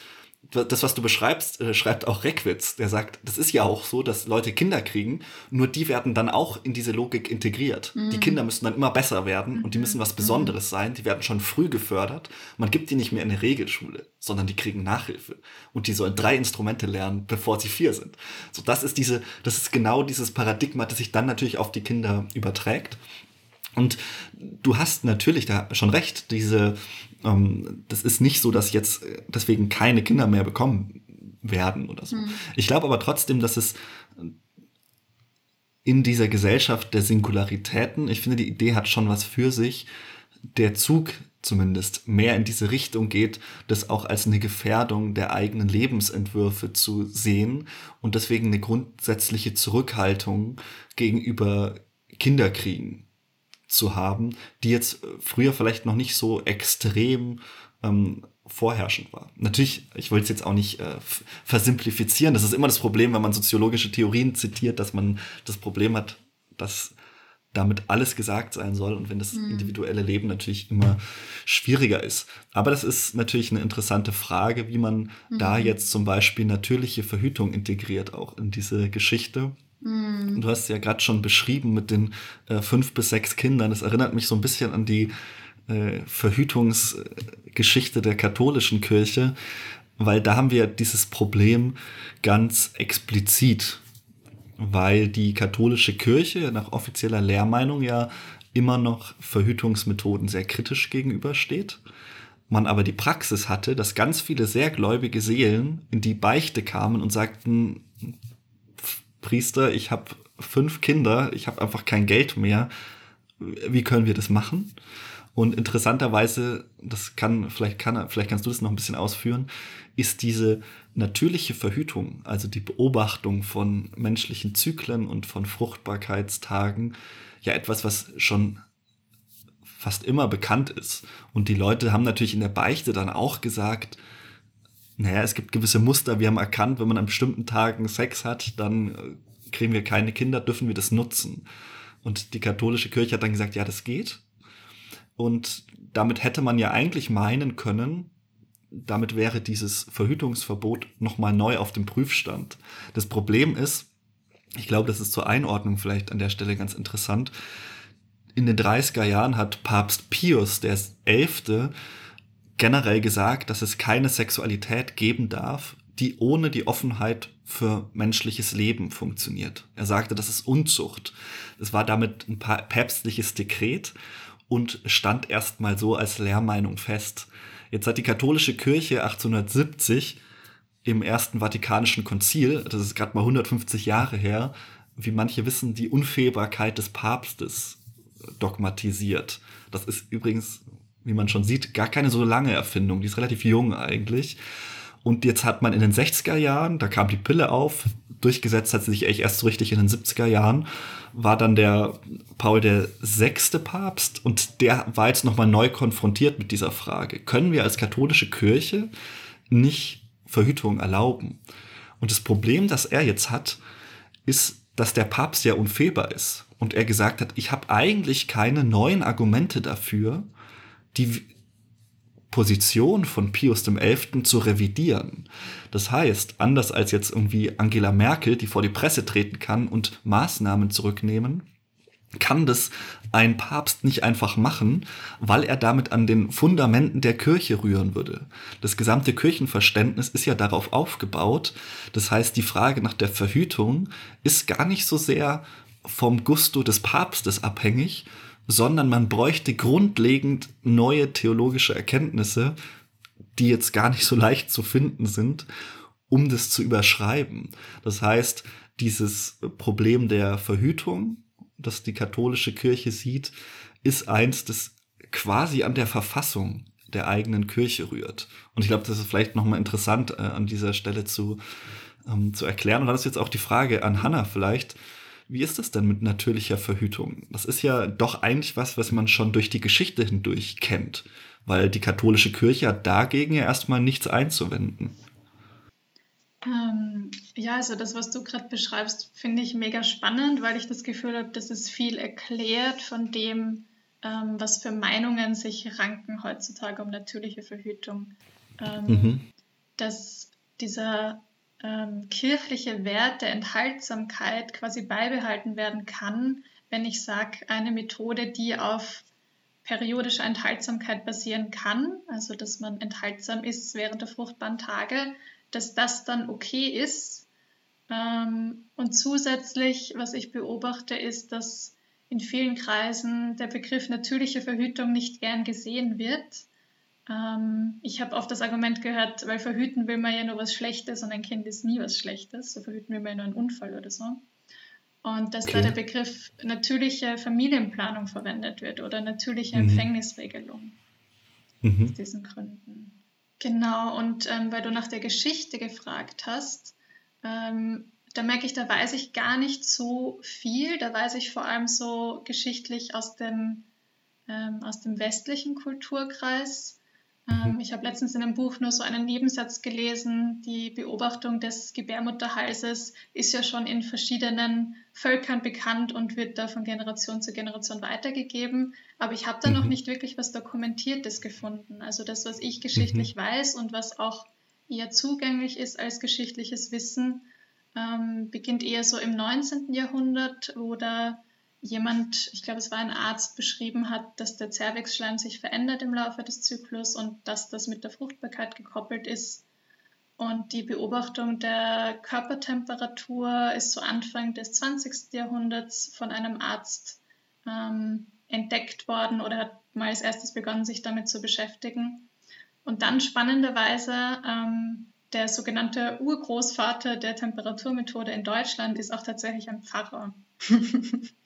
Das, was du beschreibst, äh, schreibt auch Reckwitz. Der sagt, das ist ja auch so, dass Leute Kinder kriegen, nur die werden dann auch in diese Logik integriert. Mhm. Die Kinder müssen dann immer besser werden mhm. und die müssen was mhm. Besonderes mhm. sein. Die werden schon früh gefördert. Man gibt die nicht mehr in eine Regelschule, sondern die kriegen Nachhilfe. Und die sollen drei Instrumente lernen, bevor sie vier sind. So, das ist diese, das ist genau dieses Paradigma, das sich dann natürlich auf die Kinder überträgt. Und du hast natürlich da schon recht, diese, ähm, das ist nicht so, dass jetzt deswegen keine Kinder mehr bekommen werden oder so. Mhm. Ich glaube aber trotzdem, dass es in dieser Gesellschaft der Singularitäten, ich finde, die Idee hat schon was für sich, der Zug zumindest mehr in diese Richtung geht, das auch als eine Gefährdung der eigenen Lebensentwürfe zu sehen und deswegen eine grundsätzliche Zurückhaltung gegenüber Kinderkriegen zu haben, die jetzt früher vielleicht noch nicht so extrem ähm, vorherrschend war. Natürlich, ich wollte es jetzt auch nicht äh, versimplifizieren. Das ist immer das Problem, wenn man soziologische Theorien zitiert, dass man das Problem hat, dass damit alles gesagt sein soll und wenn das mhm. individuelle Leben natürlich immer schwieriger ist. Aber das ist natürlich eine interessante Frage, wie man mhm. da jetzt zum Beispiel natürliche Verhütung integriert, auch in diese Geschichte. Mhm. Du hast ja gerade schon beschrieben mit den äh, fünf bis sechs Kindern. Das erinnert mich so ein bisschen an die äh, Verhütungsgeschichte der katholischen Kirche, weil da haben wir dieses Problem ganz explizit weil die katholische Kirche nach offizieller Lehrmeinung ja immer noch Verhütungsmethoden sehr kritisch gegenübersteht. Man aber die Praxis hatte, dass ganz viele sehr gläubige Seelen in die Beichte kamen und sagten, Priester, ich habe fünf Kinder, ich habe einfach kein Geld mehr. Wie können wir das machen? Und interessanterweise, das kann, vielleicht kann, vielleicht kannst du das noch ein bisschen ausführen, ist diese natürliche Verhütung, also die Beobachtung von menschlichen Zyklen und von Fruchtbarkeitstagen, ja etwas, was schon fast immer bekannt ist. Und die Leute haben natürlich in der Beichte dann auch gesagt, naja, es gibt gewisse Muster, wir haben erkannt, wenn man an bestimmten Tagen Sex hat, dann äh, kriegen wir keine Kinder, dürfen wir das nutzen. Und die katholische Kirche hat dann gesagt, ja, das geht. Und damit hätte man ja eigentlich meinen können, damit wäre dieses Verhütungsverbot nochmal neu auf dem Prüfstand. Das Problem ist, ich glaube, das ist zur Einordnung vielleicht an der Stelle ganz interessant. In den 30er Jahren hat Papst Pius der Elfte generell gesagt, dass es keine Sexualität geben darf, die ohne die Offenheit für menschliches Leben funktioniert. Er sagte, das ist Unzucht. Es war damit ein päpstliches Dekret und stand erstmal so als Lehrmeinung fest. Jetzt hat die katholische Kirche 1870 im Ersten Vatikanischen Konzil, das ist gerade mal 150 Jahre her, wie manche wissen, die Unfehlbarkeit des Papstes dogmatisiert. Das ist übrigens, wie man schon sieht, gar keine so lange Erfindung, die ist relativ jung eigentlich. Und jetzt hat man in den 60er Jahren, da kam die Pille auf, durchgesetzt hat sie sich echt erst so richtig in den 70er Jahren, war dann der Paul der sechste Papst und der war jetzt nochmal neu konfrontiert mit dieser Frage. Können wir als katholische Kirche nicht Verhütung erlauben? Und das Problem, das er jetzt hat, ist, dass der Papst ja unfehlbar ist und er gesagt hat, ich habe eigentlich keine neuen Argumente dafür, die Position von Pius XI. zu revidieren. Das heißt, anders als jetzt irgendwie Angela Merkel, die vor die Presse treten kann und Maßnahmen zurücknehmen, kann das ein Papst nicht einfach machen, weil er damit an den Fundamenten der Kirche rühren würde. Das gesamte Kirchenverständnis ist ja darauf aufgebaut. Das heißt, die Frage nach der Verhütung ist gar nicht so sehr vom Gusto des Papstes abhängig, sondern man bräuchte grundlegend neue theologische Erkenntnisse, die jetzt gar nicht so leicht zu finden sind, um das zu überschreiben. Das heißt, dieses Problem der Verhütung, das die katholische Kirche sieht, ist eins, das quasi an der Verfassung der eigenen Kirche rührt. Und ich glaube, das ist vielleicht nochmal interessant äh, an dieser Stelle zu, ähm, zu erklären. Und dann ist jetzt auch die Frage an Hannah vielleicht, wie ist das denn mit natürlicher Verhütung? Das ist ja doch eigentlich was, was man schon durch die Geschichte hindurch kennt, weil die katholische Kirche hat dagegen ja erstmal nichts einzuwenden. Ähm, ja, also das, was du gerade beschreibst, finde ich mega spannend, weil ich das Gefühl habe, dass es viel erklärt von dem, ähm, was für Meinungen sich ranken heutzutage um natürliche Verhütung. Ähm, mhm. Dass dieser ähm, kirchliche Wert der Enthaltsamkeit quasi beibehalten werden kann, wenn ich sage, eine Methode, die auf periodischer Enthaltsamkeit basieren kann, also dass man enthaltsam ist während der fruchtbaren Tage, dass das dann okay ist. Ähm, und zusätzlich, was ich beobachte, ist, dass in vielen Kreisen der Begriff natürliche Verhütung nicht gern gesehen wird. Ähm, ich habe oft das Argument gehört, weil verhüten will man ja nur was Schlechtes und ein Kind ist nie was Schlechtes, so verhüten will man ja nur einen Unfall oder so. Und dass okay. da der Begriff natürliche Familienplanung verwendet wird oder natürliche mhm. Empfängnisregelung. Mhm. Aus diesen Gründen. Genau, und ähm, weil du nach der Geschichte gefragt hast, ähm, da merke ich, da weiß ich gar nicht so viel. Da weiß ich vor allem so geschichtlich aus dem, ähm, aus dem westlichen Kulturkreis. Ähm, mhm. ich habe letztens in einem Buch nur so einen Nebensatz gelesen, die Beobachtung des Gebärmutterhalses ist ja schon in verschiedenen Völkern bekannt und wird da von Generation zu Generation weitergegeben. Aber ich habe da mhm. noch nicht wirklich was Dokumentiertes gefunden. Also das, was ich geschichtlich mhm. weiß und was auch eher zugänglich ist als geschichtliches Wissen, ähm, beginnt eher so im 19. Jahrhundert, wo da jemand, ich glaube, es war ein Arzt, beschrieben hat, dass der Zervixschleim sich verändert im Laufe des Zyklus und dass das mit der Fruchtbarkeit gekoppelt ist. Und die Beobachtung der Körpertemperatur ist zu Anfang des 20. Jahrhunderts von einem Arzt ähm, entdeckt worden oder hat mal als erstes begonnen, sich damit zu beschäftigen. Und dann spannenderweise ähm, der sogenannte Urgroßvater der Temperaturmethode in Deutschland ist auch tatsächlich ein Pfarrer.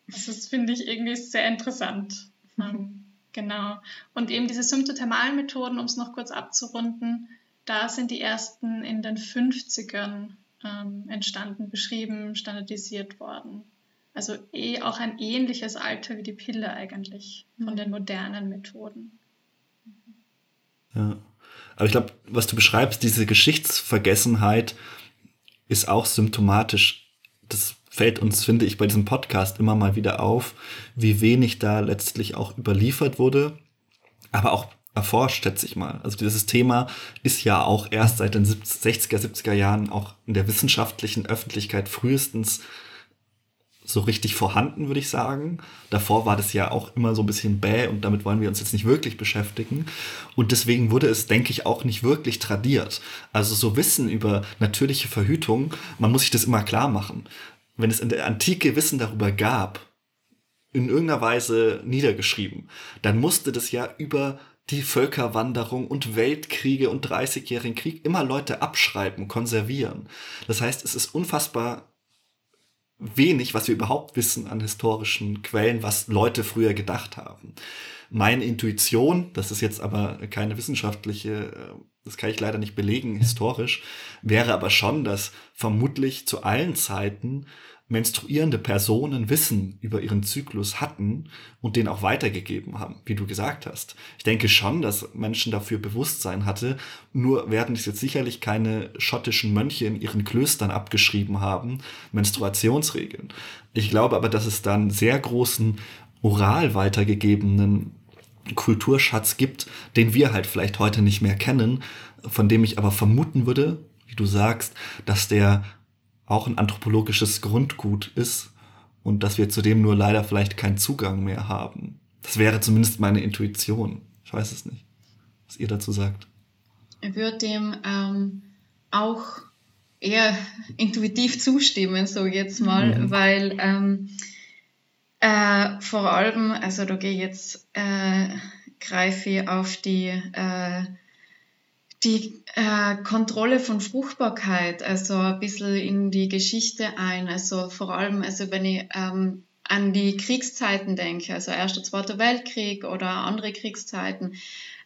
Das finde ich irgendwie sehr interessant. Ähm, genau. Und eben diese symptothermalen Methoden, um es noch kurz abzurunden, da sind die ersten in den 50ern ähm, entstanden, beschrieben, standardisiert worden. Also eh auch ein ähnliches Alter wie die Pille eigentlich von mhm. den modernen Methoden. Ja. Aber ich glaube, was du beschreibst, diese Geschichtsvergessenheit ist auch symptomatisch. Das fällt uns, finde ich, bei diesem Podcast immer mal wieder auf, wie wenig da letztlich auch überliefert wurde, aber auch erforscht, schätze ich mal. Also dieses Thema ist ja auch erst seit den 60er, 70er Jahren auch in der wissenschaftlichen Öffentlichkeit frühestens so richtig vorhanden, würde ich sagen. Davor war das ja auch immer so ein bisschen bäh und damit wollen wir uns jetzt nicht wirklich beschäftigen. Und deswegen wurde es, denke ich, auch nicht wirklich tradiert. Also so Wissen über natürliche Verhütung, man muss sich das immer klar machen wenn es in der Antike Wissen darüber gab, in irgendeiner Weise niedergeschrieben, dann musste das ja über die Völkerwanderung und Weltkriege und 30-jährigen Krieg immer Leute abschreiben, konservieren. Das heißt, es ist unfassbar wenig, was wir überhaupt wissen an historischen Quellen, was Leute früher gedacht haben. Meine Intuition, das ist jetzt aber keine wissenschaftliche, äh, das kann ich leider nicht belegen, historisch, wäre aber schon, dass vermutlich zu allen Zeiten menstruierende Personen Wissen über ihren Zyklus hatten und den auch weitergegeben haben, wie du gesagt hast. Ich denke schon, dass Menschen dafür Bewusstsein hatte, nur werden es jetzt sicherlich keine schottischen Mönche in ihren Klöstern abgeschrieben haben, Menstruationsregeln. Ich glaube aber, dass es dann sehr großen oral weitergegebenen Kulturschatz gibt, den wir halt vielleicht heute nicht mehr kennen, von dem ich aber vermuten würde, wie du sagst, dass der auch ein anthropologisches Grundgut ist und dass wir zudem nur leider vielleicht keinen Zugang mehr haben. Das wäre zumindest meine Intuition. Ich weiß es nicht, was ihr dazu sagt. Ich würde dem ähm, auch eher intuitiv zustimmen, so jetzt mal, mhm. weil ähm, äh, vor allem, also da gehe ich jetzt, äh, greife ich auf die äh, die äh, Kontrolle von Fruchtbarkeit, also ein bisschen in die Geschichte ein. Also vor allem, also wenn ich ähm, an die Kriegszeiten denke, also Erster, Zweiter Weltkrieg oder andere Kriegszeiten,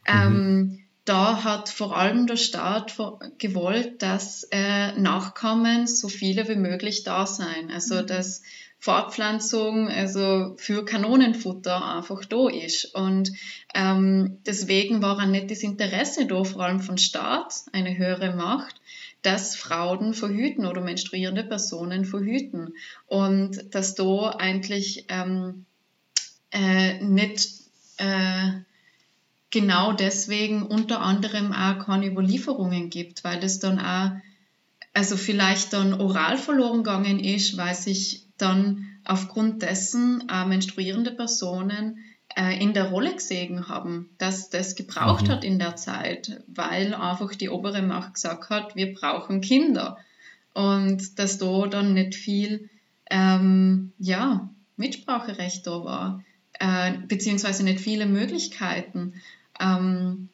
ähm, mhm. da hat vor allem der Staat gewollt, dass äh, Nachkommen so viele wie möglich da sein. Also mhm. dass Fortpflanzung, also für Kanonenfutter einfach da ist. Und ähm, deswegen war ein nettes Interesse da, vor allem von Staat, eine höhere Macht, dass Frauen verhüten oder menstruierende Personen verhüten. Und dass da eigentlich ähm, äh, nicht äh, genau deswegen unter anderem auch keine Überlieferungen gibt, weil das dann auch also vielleicht dann oral verloren gegangen ist, weil sich dann aufgrund dessen äh, menstruierende Personen äh, in der Rolle gesehen haben, dass das gebraucht mhm. hat in der Zeit, weil einfach die obere Macht gesagt hat, wir brauchen Kinder. Und dass da dann nicht viel ähm, ja, Mitspracherecht da war, äh, beziehungsweise nicht viele Möglichkeiten. Ähm,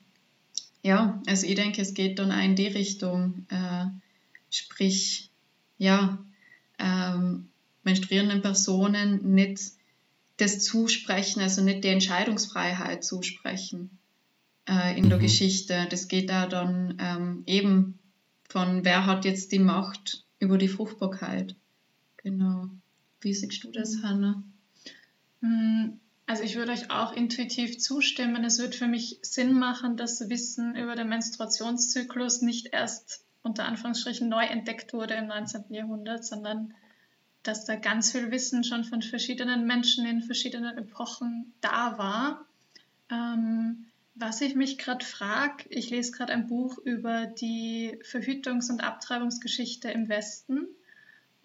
ja, also ich denke, es geht dann auch in die Richtung, äh, sprich, ja, ähm, menstruierenden Personen nicht das zusprechen, also nicht die Entscheidungsfreiheit zusprechen äh, in mhm. der Geschichte. Das geht da dann ähm, eben von, wer hat jetzt die Macht über die Fruchtbarkeit. Genau. Wie siehst du das, Hanna? Hm, also ich würde euch auch intuitiv zustimmen. Es wird für mich Sinn machen, dass Wissen über den Menstruationszyklus nicht erst unter Anführungsstrichen neu entdeckt wurde im 19. Jahrhundert, sondern dass da ganz viel Wissen schon von verschiedenen Menschen in verschiedenen Epochen da war. Ähm, was ich mich gerade frage, ich lese gerade ein Buch über die Verhütungs- und Abtreibungsgeschichte im Westen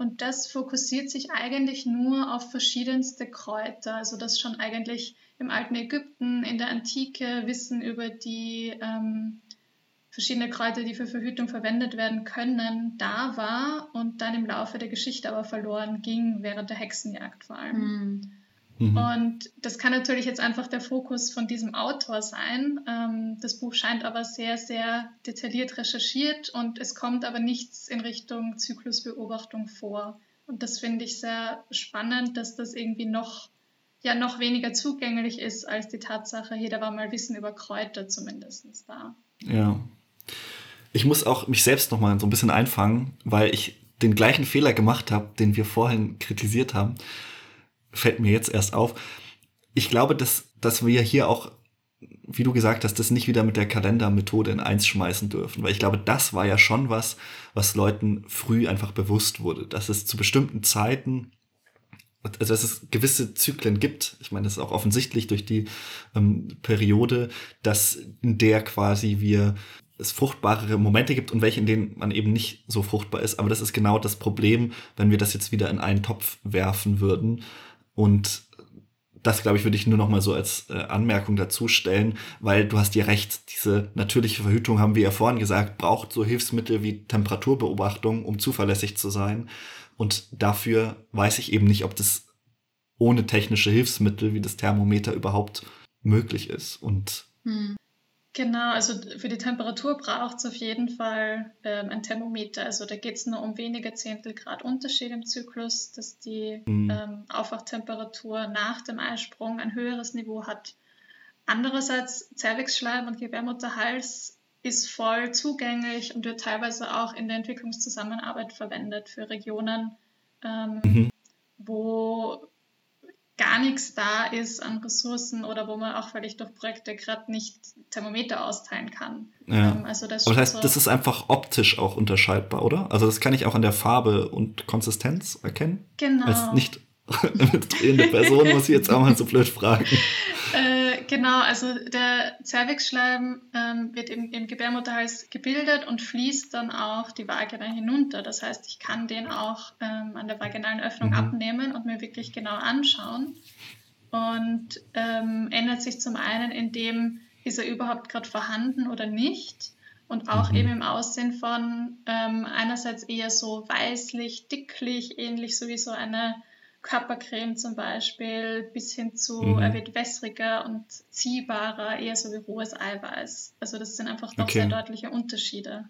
und das fokussiert sich eigentlich nur auf verschiedenste Kräuter, also das schon eigentlich im alten Ägypten, in der Antike Wissen über die ähm, verschiedene Kräuter, die für Verhütung verwendet werden können, da war und dann im Laufe der Geschichte aber verloren ging, während der Hexenjagd vor allem. Mhm. Und das kann natürlich jetzt einfach der Fokus von diesem Autor sein. Ähm, das Buch scheint aber sehr, sehr detailliert recherchiert und es kommt aber nichts in Richtung Zyklusbeobachtung vor. Und das finde ich sehr spannend, dass das irgendwie noch, ja, noch weniger zugänglich ist als die Tatsache, hier, da war mal Wissen über Kräuter zumindest da. Ja, ich muss auch mich selbst noch mal so ein bisschen einfangen, weil ich den gleichen Fehler gemacht habe, den wir vorhin kritisiert haben. Fällt mir jetzt erst auf. Ich glaube, dass, dass wir hier auch, wie du gesagt hast, das nicht wieder mit der Kalendermethode in eins schmeißen dürfen. Weil ich glaube, das war ja schon was, was Leuten früh einfach bewusst wurde, dass es zu bestimmten Zeiten also dass es gewisse Zyklen gibt. Ich meine, das ist auch offensichtlich durch die ähm, Periode, dass in der quasi wir es fruchtbarere Momente gibt und welche, in denen man eben nicht so fruchtbar ist. Aber das ist genau das Problem, wenn wir das jetzt wieder in einen Topf werfen würden. Und das, glaube ich, würde ich nur noch mal so als äh, Anmerkung dazu stellen, weil du hast dir recht, diese natürliche Verhütung, haben wir ja vorhin gesagt, braucht so Hilfsmittel wie Temperaturbeobachtung, um zuverlässig zu sein. Und dafür weiß ich eben nicht, ob das ohne technische Hilfsmittel wie das Thermometer überhaupt möglich ist. Und hm. Genau, also für die Temperatur braucht es auf jeden Fall ähm, ein Thermometer. Also da geht es nur um wenige Zehntel Grad Unterschied im Zyklus, dass die mhm. ähm, Aufwachtemperatur nach dem Eisprung ein höheres Niveau hat. Andererseits Zervixschleim und Gebärmutterhals ist voll zugänglich und wird teilweise auch in der Entwicklungszusammenarbeit verwendet für Regionen, ähm, mhm. wo gar nichts da ist an Ressourcen oder wo man auch völlig durch Projekte gerade nicht Thermometer austeilen kann. Ja. Ähm, also das, Aber das heißt, so das ist einfach optisch auch unterscheidbar, oder? Also das kann ich auch an der Farbe und Konsistenz erkennen? Genau. Als nicht drehende Person muss ich jetzt auch mal so blöd fragen. Genau, also der Zervixschleim ähm, wird im, im, Gebärmutterhals gebildet und fließt dann auch die Vagina hinunter. Das heißt, ich kann den auch ähm, an der vaginalen Öffnung mhm. abnehmen und mir wirklich genau anschauen. Und ähm, ändert sich zum einen in dem, ist er überhaupt gerade vorhanden oder nicht. Und auch mhm. eben im Aussehen von ähm, einerseits eher so weißlich, dicklich, ähnlich so wie so eine Körpercreme zum Beispiel, bis hin zu, mhm. er wird wässriger und ziehbarer, eher so wie rohes Eiweiß. Also das sind einfach doch okay. sehr deutliche Unterschiede.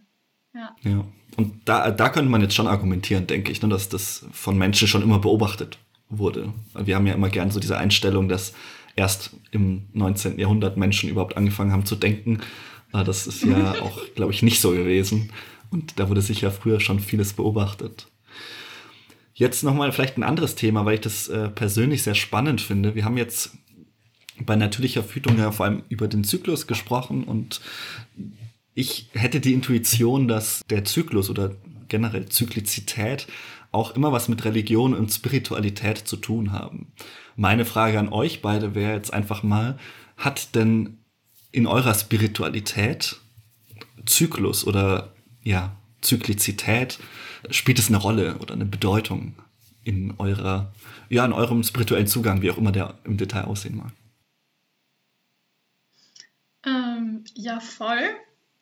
Ja. ja. Und da, da könnte man jetzt schon argumentieren, denke ich, ne, dass das von Menschen schon immer beobachtet wurde. Wir haben ja immer gern so diese Einstellung, dass erst im 19. Jahrhundert Menschen überhaupt angefangen haben zu denken. Das ist ja auch, glaube ich, nicht so gewesen. Und da wurde sicher früher schon vieles beobachtet. Jetzt nochmal vielleicht ein anderes Thema, weil ich das äh, persönlich sehr spannend finde. Wir haben jetzt bei natürlicher Verhütung ja vor allem über den Zyklus gesprochen und ich hätte die Intuition, dass der Zyklus oder generell Zyklizität auch immer was mit Religion und Spiritualität zu tun haben. Meine Frage an euch beide wäre jetzt einfach mal, hat denn in eurer Spiritualität Zyklus oder ja, Zyklizität, spielt es eine Rolle oder eine Bedeutung in eurer, ja, in eurem spirituellen Zugang, wie auch immer der im Detail aussehen mag? Ähm, ja, voll.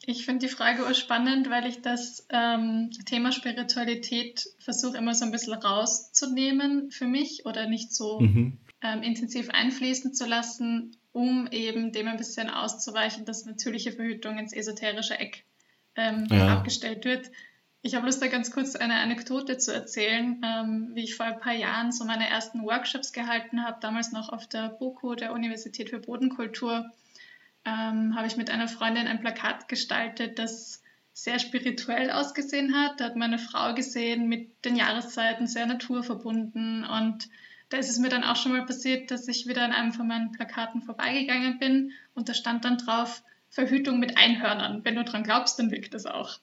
Ich finde die Frage auch spannend, weil ich das ähm, Thema Spiritualität versuche immer so ein bisschen rauszunehmen für mich oder nicht so mhm. ähm, intensiv einfließen zu lassen, um eben dem ein bisschen auszuweichen, dass natürliche Verhütung ins esoterische Eck ähm, ja. abgestellt wird. Ich habe Lust, da ganz kurz eine Anekdote zu erzählen, ähm, wie ich vor ein paar Jahren so meine ersten Workshops gehalten habe, damals noch auf der BOKU, der Universität für Bodenkultur ähm, habe ich mit einer Freundin ein Plakat gestaltet, das sehr spirituell ausgesehen hat. Da hat meine Frau gesehen, mit den Jahreszeiten sehr naturverbunden. Und da ist es mir dann auch schon mal passiert, dass ich wieder an einem von meinen Plakaten vorbeigegangen bin und da stand dann drauf, Verhütung mit Einhörnern. Wenn du dran glaubst, dann wirkt das auch.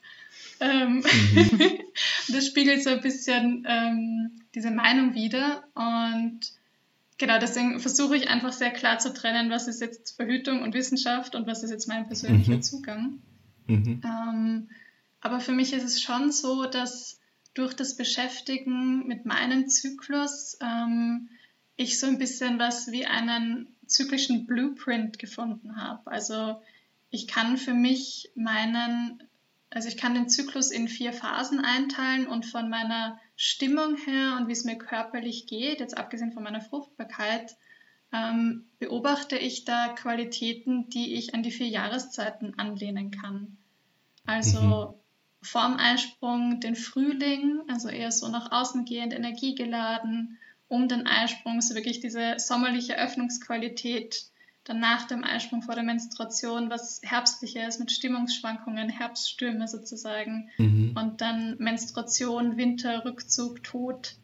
Ähm mhm. das spiegelt so ein bisschen ähm, diese Meinung wider. Und Genau, deswegen versuche ich einfach sehr klar zu trennen, was ist jetzt Verhütung und Wissenschaft und was ist jetzt mein persönlicher mhm. Zugang. Mhm. Ähm, aber für mich ist es schon so, dass durch das Beschäftigen mit meinem Zyklus ähm, ich so ein bisschen was wie einen zyklischen Blueprint gefunden habe. Also ich kann für mich meinen, also ich kann den Zyklus in vier Phasen einteilen und von meiner Stimmung her und wie es mir körperlich geht, jetzt abgesehen von meiner Fruchtbarkeit, ähm, beobachte ich da Qualitäten, die ich an die vier Jahreszeiten anlehnen kann. Also mhm. vorm Eisprung den Frühling, also eher so nach außen gehend, energiegeladen, um den Eisprung so wirklich diese sommerliche Öffnungsqualität dann nach dem Eisprung vor der Menstruation was Herbstliches mit Stimmungsschwankungen, Herbststürme sozusagen mhm. und dann Menstruation, Winter, Rückzug, Tod.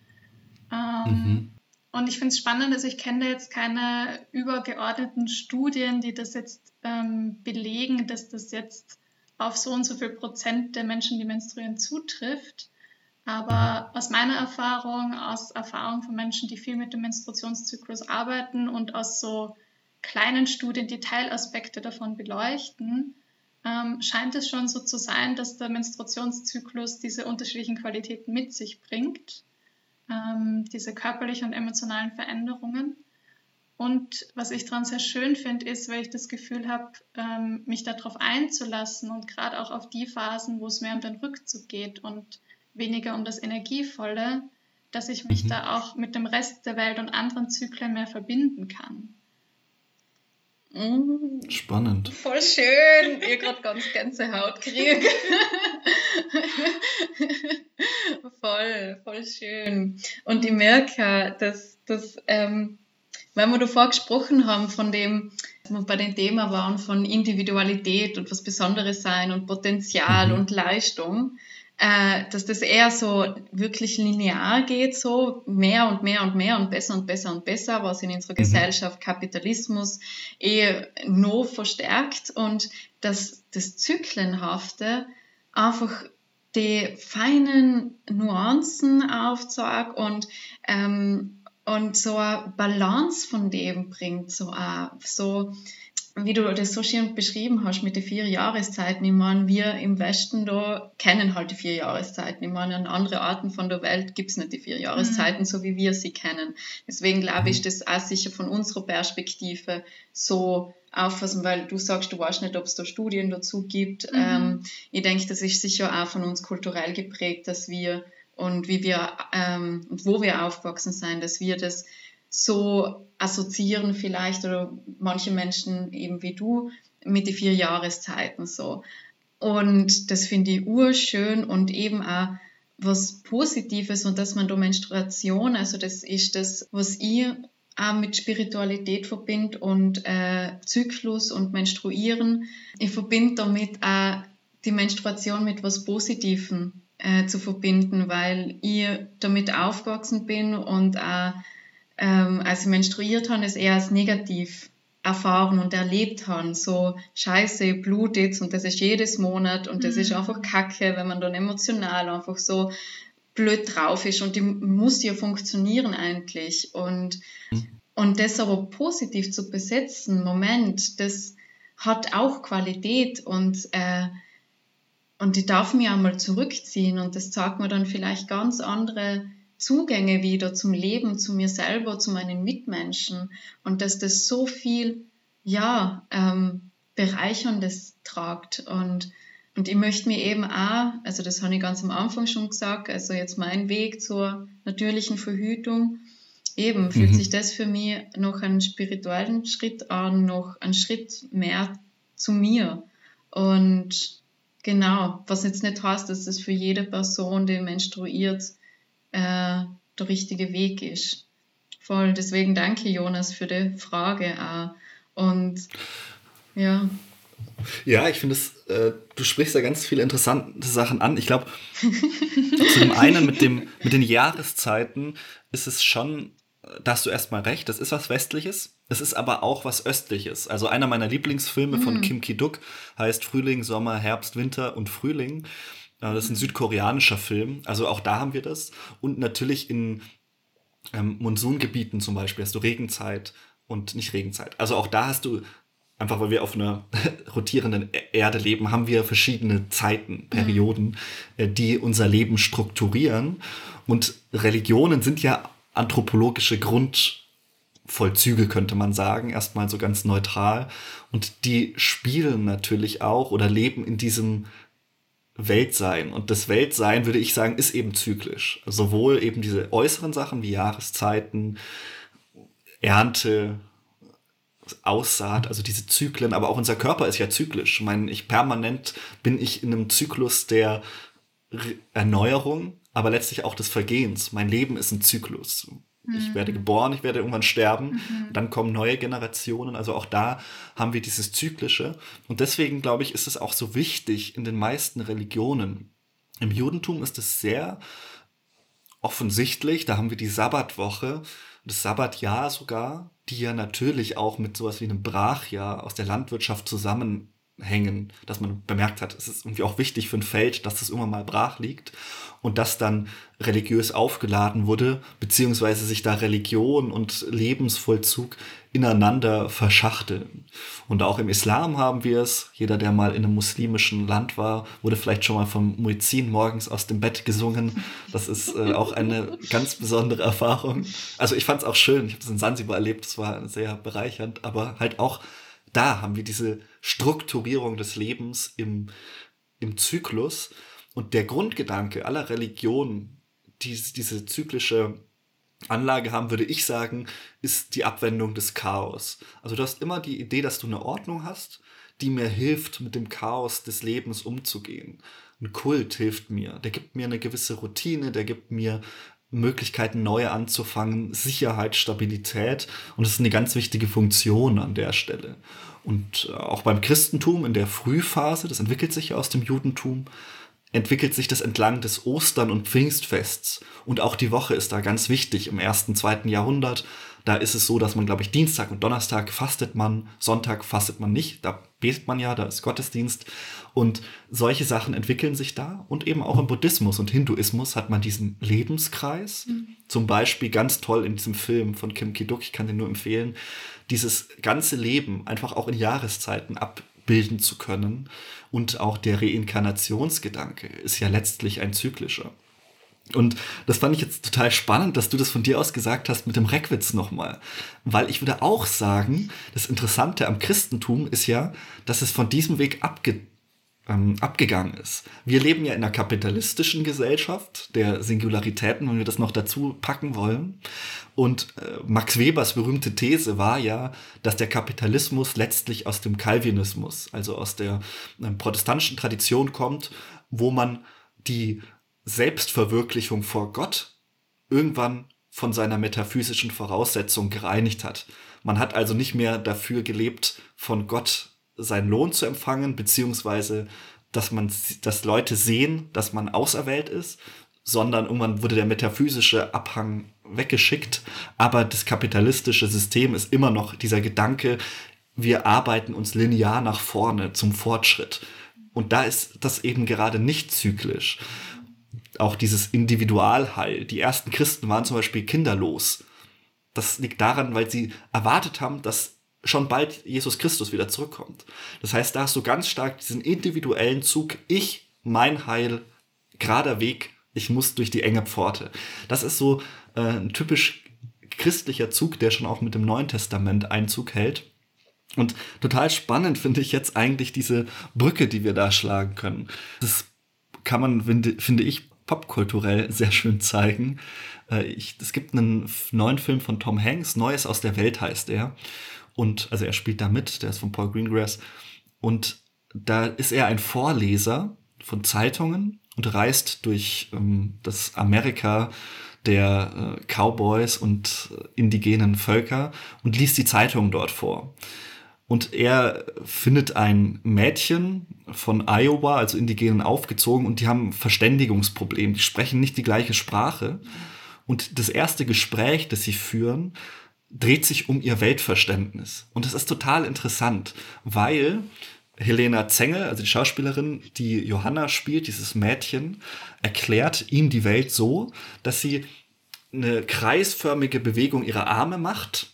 Ähm, mhm. Und ich finde es spannend, also ich kenne jetzt keine übergeordneten Studien, die das jetzt ähm, belegen, dass das jetzt auf so und so viel Prozent der Menschen, die menstruieren, zutrifft. Aber mhm. aus meiner Erfahrung, aus Erfahrung von Menschen, die viel mit dem Menstruationszyklus arbeiten und aus so kleinen Studien die Teilaspekte davon beleuchten, ähm, scheint es schon so zu sein, dass der Menstruationszyklus diese unterschiedlichen Qualitäten mit sich bringt, ähm, diese körperlichen und emotionalen Veränderungen. Und was ich daran sehr schön finde, ist, weil ich das Gefühl habe, ähm, mich darauf einzulassen und gerade auch auf die Phasen, wo es mehr um den Rückzug geht und weniger um das Energievolle, dass ich mich mhm. da auch mit dem Rest der Welt und anderen Zyklen mehr verbinden kann. Mhm. Spannend. Voll schön. Ihr gerade ganz ganze Haut kriege. voll, voll schön. Und ich merke, dass, dass ähm, weil wir davor gesprochen haben von dem, dass wir bei dem Thema waren von Individualität und was Besonderes sein und Potenzial mhm. und Leistung, äh, dass das eher so wirklich linear geht, so mehr und mehr und mehr und besser und besser und besser, was in unserer mhm. Gesellschaft Kapitalismus eher noch verstärkt und dass das Zyklenhafte einfach die feinen Nuancen aufzeigt und ähm, und so eine Balance von dem bringt, so, uh, so wie du das so schön beschrieben hast mit den vier Jahreszeiten, ich meine, wir im Westen da kennen halt die vier Jahreszeiten. Ich meine, an anderen Orten von der Welt gibt es nicht die vier Jahreszeiten, mhm. so wie wir sie kennen. Deswegen glaube ich, das auch sicher von unserer Perspektive so auffassen, weil du sagst, du weißt nicht, ob es da Studien dazu gibt. Mhm. Ähm, ich denke, das ist sicher auch von uns kulturell geprägt, dass wir und wie wir ähm, und wo wir aufgewachsen sind, dass wir das so assoziieren vielleicht oder manche Menschen eben wie du mit den vier Jahreszeiten so. Und das finde ich urschön und eben auch was Positives und dass man da Menstruation, also das ist das, was ich auch mit Spiritualität verbinde und äh, Zyklus und Menstruieren. Ich verbinde damit auch die Menstruation mit was Positivem äh, zu verbinden, weil ich damit aufgewachsen bin und auch ähm, als ich menstruiert habe, es eher als negativ erfahren und erlebt haben. So, scheiße, Blut jetzt und das ist jedes Monat und das mhm. ist einfach kacke, wenn man dann emotional einfach so blöd drauf ist und die muss ja funktionieren eigentlich. Und, mhm. und das aber positiv zu besetzen, Moment, das hat auch Qualität und, äh, und ich darf mich einmal zurückziehen und das zeigt mir dann vielleicht ganz andere Zugänge wieder zum Leben, zu mir selber, zu meinen Mitmenschen und dass das so viel, ja, ähm, Bereicherndes tragt und und ich möchte mir eben auch, also das habe ich ganz am Anfang schon gesagt, also jetzt mein Weg zur natürlichen Verhütung, eben fühlt mhm. sich das für mich noch einen spirituellen Schritt an, noch einen Schritt mehr zu mir. Und genau, was jetzt nicht heißt, dass das für jede Person, die menstruiert, äh, der richtige Weg ist. Voll, deswegen danke Jonas für die Frage auch. Und ja. Ja, ich finde es, äh, du sprichst da ganz viele interessante Sachen an. Ich glaube, zu dem einen mit, dem, mit den Jahreszeiten ist es schon, da hast du erstmal recht, das ist was Westliches. Es ist aber auch was Östliches. Also einer meiner Lieblingsfilme mhm. von Kim Ki-duk heißt Frühling, Sommer, Herbst, Winter und Frühling. Das ist ein südkoreanischer Film. Also auch da haben wir das. Und natürlich in ähm, Monsungebieten zum Beispiel hast du Regenzeit und nicht Regenzeit. Also auch da hast du einfach weil wir auf einer rotierenden e-, Erde leben, haben wir verschiedene Zeiten, Perioden, mhm. die unser Leben strukturieren. Und Religionen sind ja anthropologische Grundvollzüge, könnte man sagen, erstmal so ganz neutral. Und die spielen natürlich auch oder leben in diesem Weltsein. Und das Weltsein, würde ich sagen, ist eben zyklisch. Sowohl eben diese äußeren Sachen wie Jahreszeiten, Ernte, Aussaat, also diese Zyklen, aber auch unser Körper ist ja zyklisch. Ich meine, ich permanent bin ich in einem Zyklus der Erneuerung, aber letztlich auch des Vergehens. Mein Leben ist ein Zyklus. Mhm. Ich werde geboren, ich werde irgendwann sterben, mhm. dann kommen neue Generationen. Also auch da haben wir dieses Zyklische. Und deswegen glaube ich, ist es auch so wichtig in den meisten Religionen. Im Judentum ist es sehr offensichtlich, da haben wir die Sabbatwoche, das Sabbatjahr sogar, die ja natürlich auch mit sowas wie einem Brachjahr aus der Landwirtschaft zusammenhängen, dass man bemerkt hat, es ist irgendwie auch wichtig für ein Feld, dass das irgendwann mal brach liegt und das dann religiös aufgeladen wurde, beziehungsweise sich da Religion und Lebensvollzug ineinander verschachteln. Und auch im Islam haben wir es. Jeder, der mal in einem muslimischen Land war, wurde vielleicht schon mal vom Muezzin morgens aus dem Bett gesungen. Das ist äh, auch eine ganz besondere Erfahrung. Also ich fand es auch schön. Ich habe es in Sansibar erlebt. Das war sehr bereichernd. Aber halt auch da haben wir diese Strukturierung des Lebens im, im Zyklus. Und der Grundgedanke aller Religionen, die, diese zyklische Anlage haben, würde ich sagen, ist die Abwendung des Chaos. Also du hast immer die Idee, dass du eine Ordnung hast, die mir hilft, mit dem Chaos des Lebens umzugehen. Ein Kult hilft mir, der gibt mir eine gewisse Routine, der gibt mir Möglichkeiten, neu anzufangen, Sicherheit, Stabilität. Und das ist eine ganz wichtige Funktion an der Stelle. Und äh, auch beim Christentum in der Frühphase, das entwickelt sich ja aus dem Judentum, entwickelt sich das entlang des Ostern- und Pfingstfests. Und auch die Woche ist da ganz wichtig im ersten, zweiten Jahrhundert. Da ist es so, dass man, glaube ich, Dienstag und Donnerstag fastet man, Sonntag fastet man nicht. Da betet man ja, da ist Gottesdienst. Und solche Sachen entwickeln sich da. Und eben auch im Buddhismus und Hinduismus hat man diesen Lebenskreis. Mhm. Zum Beispiel ganz toll in diesem Film von Kim Ki-duk, ich kann den nur empfehlen, dieses ganze Leben einfach auch in Jahreszeiten abbilden zu können. Und auch der Reinkarnationsgedanke ist ja letztlich ein zyklischer. Und das fand ich jetzt total spannend, dass du das von dir aus gesagt hast mit dem Reckwitz nochmal. Weil ich würde auch sagen, das Interessante am Christentum ist ja, dass es von diesem Weg abge ähm, abgegangen ist. Wir leben ja in einer kapitalistischen Gesellschaft der Singularitäten, wenn wir das noch dazu packen wollen. Und äh, Max Webers berühmte These war ja, dass der Kapitalismus letztlich aus dem Calvinismus, also aus der äh, protestantischen Tradition kommt, wo man die Selbstverwirklichung vor Gott irgendwann von seiner metaphysischen Voraussetzung gereinigt hat. Man hat also nicht mehr dafür gelebt, von Gott seinen Lohn zu empfangen, beziehungsweise dass man, dass Leute sehen, dass man auserwählt ist, sondern irgendwann wurde der metaphysische Abhang weggeschickt. Aber das kapitalistische System ist immer noch dieser Gedanke, wir arbeiten uns linear nach vorne zum Fortschritt. Und da ist das eben gerade nicht zyklisch. Auch dieses Individualheil. Die ersten Christen waren zum Beispiel kinderlos. Das liegt daran, weil sie erwartet haben, dass schon bald Jesus Christus wieder zurückkommt. Das heißt, da hast du ganz stark diesen individuellen Zug, ich mein Heil, gerader Weg, ich muss durch die enge Pforte. Das ist so äh, ein typisch christlicher Zug, der schon auch mit dem Neuen Testament Einzug hält. Und total spannend finde ich jetzt eigentlich diese Brücke, die wir da schlagen können. Das kann man, finde, ich, popkulturell sehr schön zeigen. Äh, es gibt einen neuen Film von Tom Hanks, Neues aus der Welt heißt er. Und also er spielt da mit, der ist von Paul Greengrass. Und da ist er ein Vorleser von Zeitungen und reist durch ähm, das Amerika der äh, Cowboys und äh, indigenen Völker und liest die Zeitungen dort vor. Und er findet ein Mädchen von Iowa, also Indigenen, aufgezogen und die haben ein Verständigungsproblem. Die sprechen nicht die gleiche Sprache. Und das erste Gespräch, das sie führen, dreht sich um ihr Weltverständnis. Und das ist total interessant, weil Helena Zenge, also die Schauspielerin, die Johanna spielt, dieses Mädchen, erklärt ihm die Welt so, dass sie eine kreisförmige Bewegung ihrer Arme macht,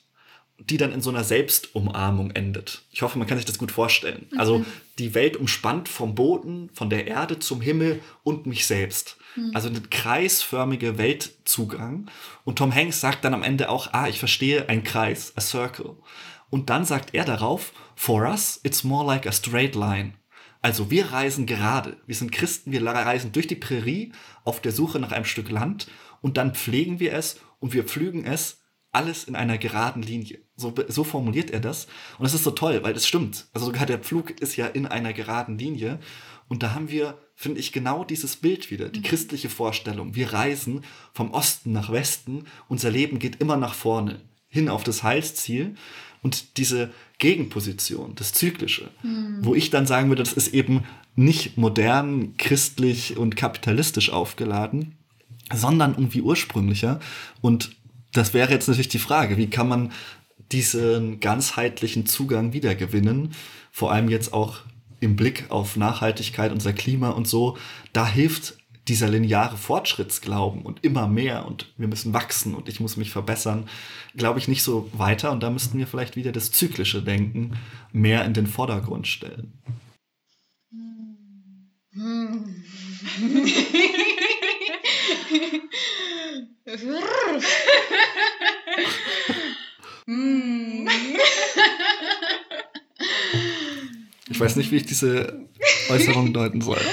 die dann in so einer Selbstumarmung endet. Ich hoffe, man kann sich das gut vorstellen. Mhm. Also die Welt umspannt vom Boden, von der Erde zum Himmel und mich selbst. Mhm. Also ein kreisförmiger Weltzugang. Und Tom Hanks sagt dann am Ende auch, ah, ich verstehe ein Kreis, a circle. Und dann sagt er darauf, for us, it's more like a straight line. Also wir reisen gerade. Wir sind Christen, wir reisen durch die Prärie auf der Suche nach einem Stück Land und dann pflegen wir es und wir pflügen es alles in einer geraden Linie. So, so formuliert er das. Und das ist so toll, weil es stimmt. Also sogar der Pflug ist ja in einer geraden Linie. Und da haben wir, finde ich, genau dieses Bild wieder, die mhm. christliche Vorstellung. Wir reisen vom Osten nach Westen, unser Leben geht immer nach vorne, hin auf das Heilsziel. Und diese Gegenposition, das Zyklische, mhm. wo ich dann sagen würde, das ist eben nicht modern, christlich und kapitalistisch aufgeladen, sondern irgendwie ursprünglicher. Und das wäre jetzt natürlich die Frage, wie kann man diesen ganzheitlichen Zugang wiedergewinnen? Vor allem jetzt auch im Blick auf Nachhaltigkeit, unser Klima und so. Da hilft dieser lineare Fortschrittsglauben und immer mehr und wir müssen wachsen und ich muss mich verbessern, glaube ich nicht so weiter und da müssten wir vielleicht wieder das zyklische Denken mehr in den Vordergrund stellen. Ich weiß nicht, wie ich diese Äußerung deuten soll.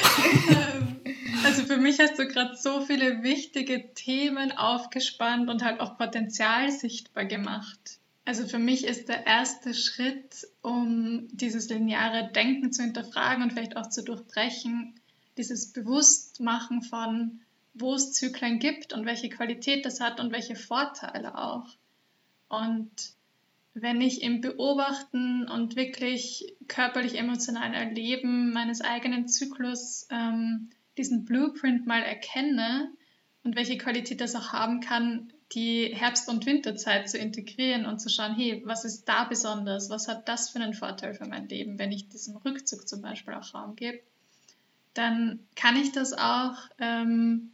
Also für mich hast du gerade so viele wichtige Themen aufgespannt und halt auch Potenzial sichtbar gemacht. Also für mich ist der erste Schritt, um dieses lineare Denken zu hinterfragen und vielleicht auch zu durchbrechen, dieses Bewusstmachen von, wo es Zyklen gibt und welche Qualität das hat und welche Vorteile auch. Und wenn ich im Beobachten und wirklich körperlich-emotionalen Erleben meines eigenen Zyklus ähm, diesen Blueprint mal erkenne und welche Qualität das auch haben kann, die Herbst- und Winterzeit zu integrieren und zu schauen, hey, was ist da besonders? Was hat das für einen Vorteil für mein Leben, wenn ich diesem Rückzug zum Beispiel auch Raum gebe? Dann kann ich das auch ähm,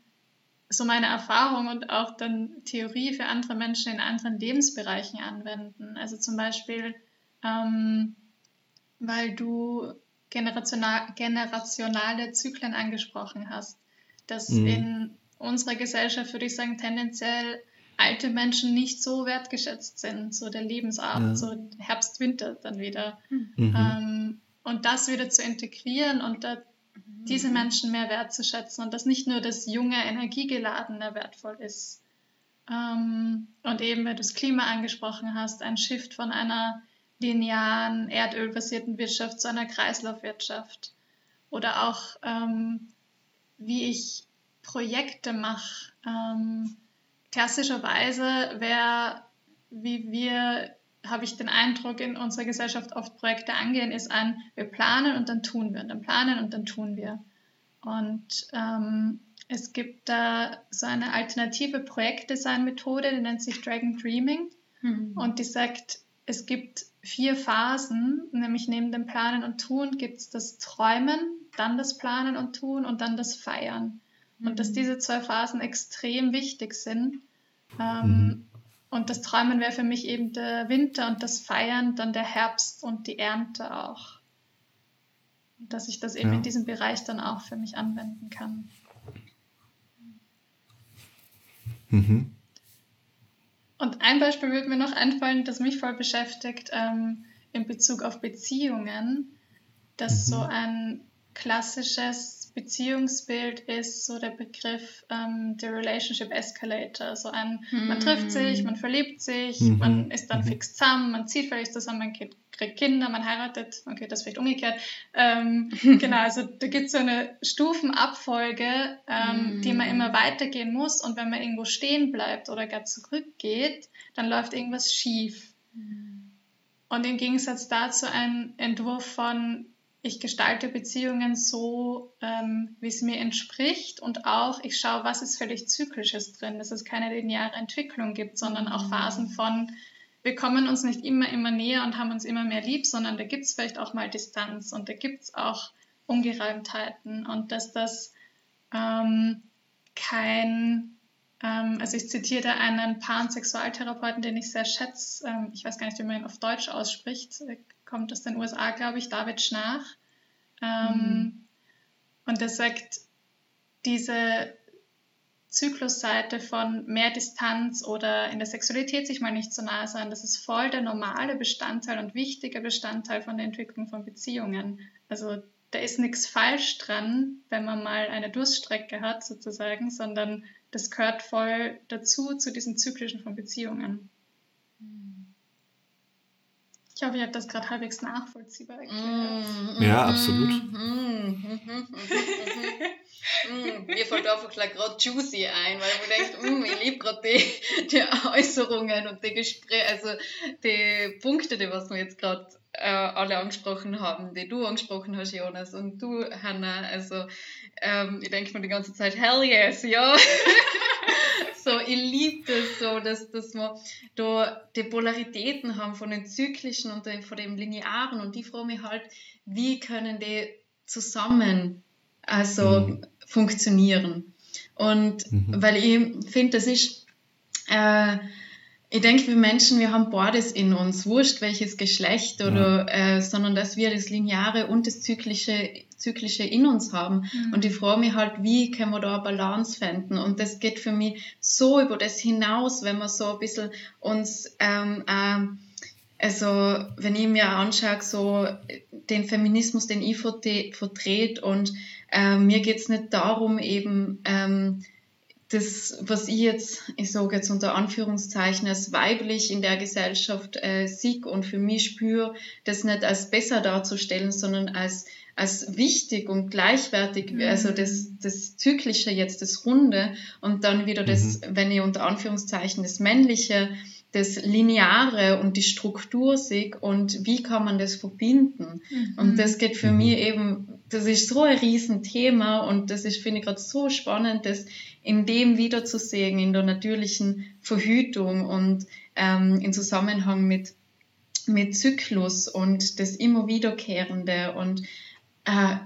so meine Erfahrung und auch dann Theorie für andere Menschen in anderen Lebensbereichen anwenden. Also zum Beispiel, ähm, weil du generational, generationale Zyklen angesprochen hast, dass mhm. in unserer Gesellschaft, würde ich sagen, tendenziell alte Menschen nicht so wertgeschätzt sind, so der Lebensart, ja. so Herbst, Winter dann wieder. Mhm. Ähm, und das wieder zu integrieren und da diese. Menschen mehr wertzuschätzen und dass nicht nur das junge, energiegeladene wertvoll ist. Ähm, und eben, wenn du das Klima angesprochen hast, ein Shift von einer linearen, erdölbasierten Wirtschaft zu einer Kreislaufwirtschaft. Oder auch, ähm, wie ich Projekte mache. Ähm, klassischerweise wäre, wie wir habe ich den Eindruck, in unserer Gesellschaft oft Projekte angehen, ist ein, wir planen und dann tun wir und dann planen und dann tun wir. Und ähm, es gibt da so eine alternative Projektdesign-Methode, die nennt sich Dragon Dreaming. Mhm. Und die sagt, es gibt vier Phasen, nämlich neben dem Planen und Tun gibt es das Träumen, dann das Planen und Tun und dann das Feiern. Mhm. Und dass mhm. diese zwei Phasen extrem wichtig sind. Ähm, mhm. Und das Träumen wäre für mich eben der Winter und das Feiern dann der Herbst und die Ernte auch. dass ich das eben ja. in diesem Bereich dann auch für mich anwenden kann. Mhm. Und ein Beispiel würde mir noch einfallen, das mich voll beschäftigt ähm, in Bezug auf Beziehungen, dass mhm. so ein klassisches Beziehungsbild ist so der Begriff ähm, der Relationship Escalator. So ein, mhm. man trifft sich, man verliebt sich, mhm. man ist dann mhm. fix zusammen, man zieht vielleicht zusammen, man kriegt Kinder, man heiratet, okay, das vielleicht umgekehrt. Ähm, genau, also da gibt es so eine Stufenabfolge, ähm, die man immer mhm. weitergehen muss und wenn man irgendwo stehen bleibt oder gar zurückgeht, dann läuft irgendwas schief. Mhm. Und im Gegensatz dazu ein Entwurf von ich gestalte Beziehungen so, ähm, wie es mir entspricht und auch ich schaue, was ist völlig Zyklisches drin, dass es keine lineare Entwicklung gibt, sondern auch Phasen von, wir kommen uns nicht immer, immer näher und haben uns immer mehr lieb, sondern da gibt es vielleicht auch mal Distanz und da gibt es auch Ungereimtheiten und dass das ähm, kein, ähm, also ich zitiere da einen Pansexualtherapeuten, den ich sehr schätze, ähm, ich weiß gar nicht, wie man ihn auf Deutsch ausspricht, kommt aus den USA, glaube ich, David Schnach. Ähm, mhm. Und er sagt, diese Zyklusseite von mehr Distanz oder in der Sexualität sich mal nicht so nahe sein, das ist voll der normale Bestandteil und wichtiger Bestandteil von der Entwicklung von Beziehungen. Also da ist nichts falsch dran, wenn man mal eine Durststrecke hat sozusagen, sondern das gehört voll dazu, zu diesen Zyklischen von Beziehungen. Ich hoffe, ich habe das gerade halbwegs nachvollziehbar erklärt. Mm, ja, absolut. Mm, mir fällt einfach gerade juicy ein, weil man denkt, ich liebe gerade die, die Äußerungen und die Gespräche, also die Punkte, die was wir jetzt gerade äh, alle angesprochen haben, die du angesprochen hast, Jonas, und du, Hannah. Also ähm, ich denke mir die ganze Zeit, hell yes, ja. ich liebe das so, dass, dass wir da die Polaritäten haben von den zyklischen und von dem linearen und die frage mich halt, wie können die zusammen also mhm. funktionieren? Und mhm. weil ich finde, das ist äh, ich denke, wir Menschen, wir haben beides in uns, wurscht welches Geschlecht oder, ja. äh, sondern dass wir das Lineare und das Zyklische, Zyklische in uns haben. Mhm. Und ich frage mich halt, wie können wir da eine Balance finden? Und das geht für mich so über das hinaus, wenn wir so ein bisschen uns, ähm, äh, also wenn ich mir anschaue, so den Feminismus, den ich vertrete und äh, mir geht es nicht darum, eben ähm, das, was ich jetzt, ich sage jetzt unter Anführungszeichen, als weiblich in der Gesellschaft äh, sieg und für mich spüre, das nicht als besser darzustellen, sondern als, als wichtig und gleichwertig, mhm. also das, das Zyklische jetzt, das Runde und dann wieder das, mhm. wenn ich unter Anführungszeichen das Männliche, das Lineare und die Struktur sehe und wie kann man das verbinden. Mhm. Und das geht für mhm. mich eben, das ist so ein Riesenthema und das ist, finde ich, gerade so spannend, das in dem wiederzusehen, in der natürlichen Verhütung und ähm, in Zusammenhang mit, mit Zyklus und das immer wiederkehrende und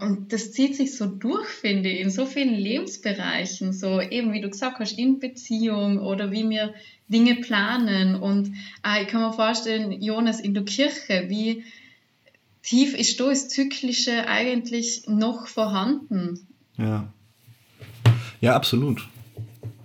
und das zieht sich so durch, finde ich, in so vielen Lebensbereichen, so eben wie du gesagt hast, in Beziehung oder wie wir Dinge planen. Und äh, ich kann mir vorstellen, Jonas, in der Kirche, wie tief ist da das Zyklische eigentlich noch vorhanden? Ja. Ja, absolut.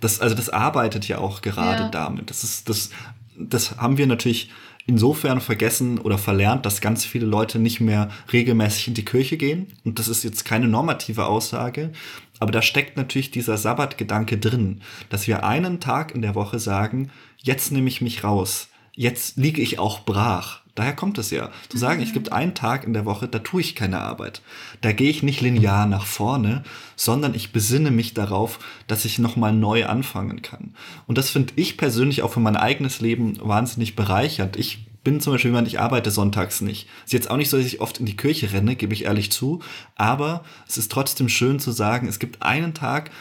Das, also das arbeitet ja auch gerade ja. damit. Das ist, das, das haben wir natürlich insofern vergessen oder verlernt, dass ganz viele Leute nicht mehr regelmäßig in die Kirche gehen. Und das ist jetzt keine normative Aussage, aber da steckt natürlich dieser Sabbatgedanke drin, dass wir einen Tag in der Woche sagen, jetzt nehme ich mich raus, jetzt liege ich auch brach. Daher kommt es ja. Zu sagen, mhm. es gibt einen Tag in der Woche, da tue ich keine Arbeit. Da gehe ich nicht linear nach vorne, sondern ich besinne mich darauf, dass ich nochmal neu anfangen kann. Und das finde ich persönlich auch für mein eigenes Leben wahnsinnig bereichernd. Ich bin zum Beispiel jemand, ich arbeite sonntags nicht. Ist jetzt auch nicht so, dass ich oft in die Kirche renne, gebe ich ehrlich zu. Aber es ist trotzdem schön zu sagen, es gibt einen Tag,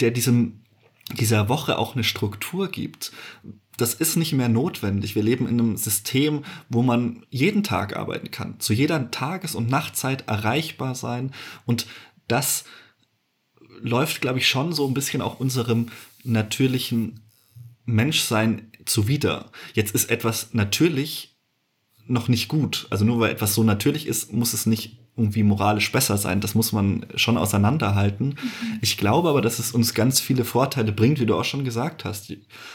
der diesem, dieser Woche auch eine Struktur gibt. Das ist nicht mehr notwendig. Wir leben in einem System, wo man jeden Tag arbeiten kann, zu jeder Tages- und Nachtzeit erreichbar sein. Und das läuft, glaube ich, schon so ein bisschen auch unserem natürlichen Menschsein zuwider. Jetzt ist etwas natürlich noch nicht gut. Also nur weil etwas so natürlich ist, muss es nicht irgendwie moralisch besser sein. Das muss man schon auseinanderhalten. Mhm. Ich glaube aber, dass es uns ganz viele Vorteile bringt, wie du auch schon gesagt hast,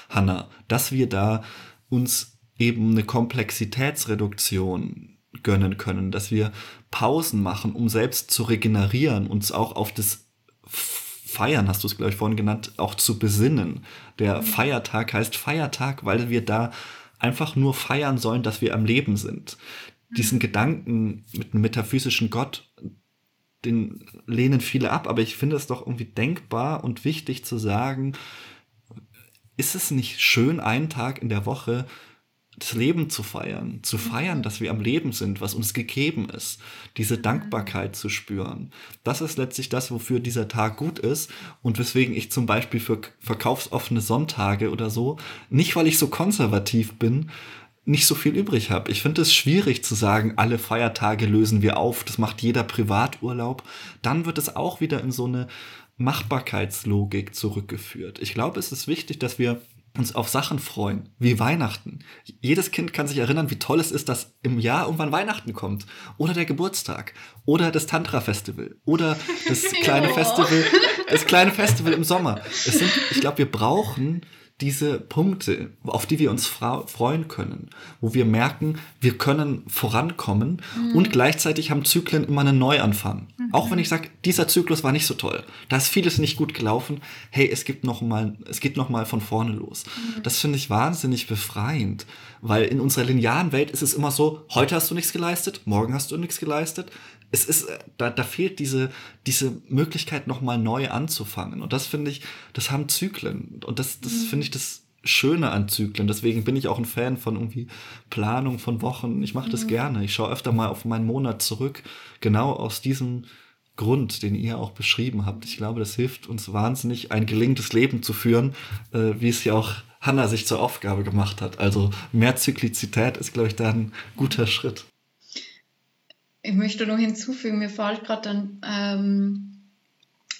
Hanna, dass wir da uns eben eine Komplexitätsreduktion gönnen können, dass wir Pausen machen, um selbst zu regenerieren, uns auch auf das Feiern, hast du es, glaube ich, vorhin genannt, auch zu besinnen. Der mhm. Feiertag heißt Feiertag, weil wir da einfach nur feiern sollen, dass wir am Leben sind. Diesen mhm. Gedanken mit einem metaphysischen Gott, den lehnen viele ab, aber ich finde es doch irgendwie denkbar und wichtig zu sagen, ist es nicht schön, einen Tag in der Woche das Leben zu feiern, zu feiern, dass wir am Leben sind, was uns gegeben ist, diese Dankbarkeit zu spüren. Das ist letztlich das, wofür dieser Tag gut ist und weswegen ich zum Beispiel für verkaufsoffene Sonntage oder so, nicht weil ich so konservativ bin, nicht so viel übrig habe. Ich finde es schwierig zu sagen, alle Feiertage lösen wir auf, das macht jeder Privaturlaub. Dann wird es auch wieder in so eine Machbarkeitslogik zurückgeführt. Ich glaube, es ist wichtig, dass wir uns auf Sachen freuen, wie Weihnachten. Jedes Kind kann sich erinnern, wie toll es ist, dass im Jahr irgendwann Weihnachten kommt. Oder der Geburtstag. Oder das Tantra-Festival. Oder das kleine Festival, das kleine Festival im Sommer. Sind, ich glaube, wir brauchen diese Punkte, auf die wir uns freuen können, wo wir merken, wir können vorankommen mhm. und gleichzeitig haben Zyklen immer einen Neuanfang. Mhm. Auch wenn ich sage, dieser Zyklus war nicht so toll, da ist vieles nicht gut gelaufen. Hey, es gibt noch mal, es geht noch mal von vorne los. Mhm. Das finde ich wahnsinnig befreiend, weil in unserer linearen Welt ist es immer so: Heute hast du nichts geleistet, morgen hast du nichts geleistet es ist, äh, da, da fehlt diese, diese Möglichkeit, nochmal neu anzufangen. Und das finde ich, das haben Zyklen. Und das, das mhm. finde ich das Schöne an Zyklen. Deswegen bin ich auch ein Fan von irgendwie Planung von Wochen. Ich mache das mhm. gerne. Ich schaue öfter mal auf meinen Monat zurück. Genau aus diesem Grund, den ihr auch beschrieben habt. Ich glaube, das hilft uns wahnsinnig, ein gelingendes Leben zu führen, äh, wie es ja auch Hannah sich zur Aufgabe gemacht hat. Also mehr Zyklizität ist, glaube ich, da ein guter Schritt. Ich möchte noch hinzufügen, mir fällt gerade dann, ähm,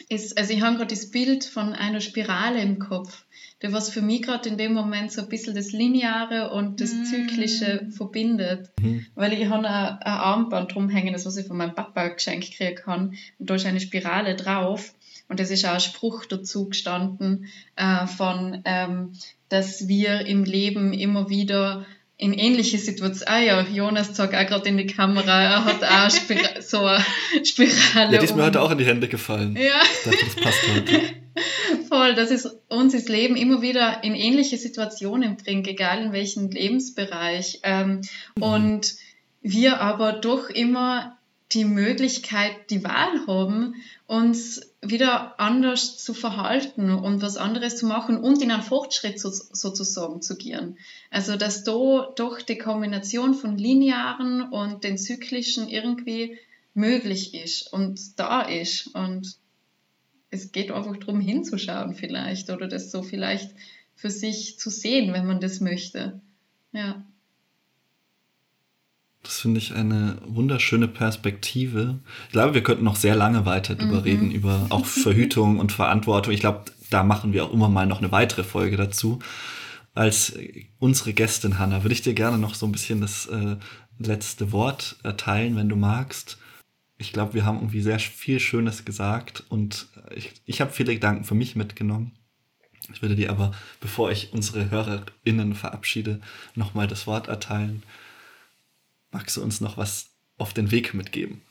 ist, also ich habe gerade das Bild von einer Spirale im Kopf, der was für mich gerade in dem Moment so ein bisschen das Lineare und das mm. Zyklische verbindet. Mhm. Weil ich habe ein, ein Armband rumhängen, das was ich von meinem Papa geschenkt kriegen kann. Und da ist eine Spirale drauf. Und es ist auch ein Spruch dazu gestanden äh, von, ähm, dass wir im Leben immer wieder in ähnliche Situationen. Ah ja, Jonas zeigt auch gerade in die Kamera, er hat auch Spira so eine Spirale. Ja, die ist mir heute auch in die Hände gefallen. Ja. Dachte, das passt heute. Voll, dass es uns das Leben immer wieder in ähnliche Situationen bringt, egal in welchem Lebensbereich. Ähm, mhm. Und wir aber doch immer die Möglichkeit, die Wahl haben, uns wieder anders zu verhalten und was anderes zu machen und in einen Fortschritt so, sozusagen zu gehen. Also dass da doch die Kombination von linearen und den zyklischen irgendwie möglich ist und da ist. Und es geht einfach darum hinzuschauen vielleicht oder das so vielleicht für sich zu sehen, wenn man das möchte. Ja. Das finde ich eine wunderschöne Perspektive. Ich glaube, wir könnten noch sehr lange weiter darüber mhm. reden, über auch Verhütung und Verantwortung. Ich glaube, da machen wir auch immer mal noch eine weitere Folge dazu. Als unsere Gästin Hanna würde ich dir gerne noch so ein bisschen das äh, letzte Wort erteilen, wenn du magst. Ich glaube, wir haben irgendwie sehr viel Schönes gesagt und ich, ich habe viele Gedanken für mich mitgenommen. Ich würde dir aber, bevor ich unsere HörerInnen verabschiede, nochmal das Wort erteilen. Magst du uns noch was auf den Weg mitgeben?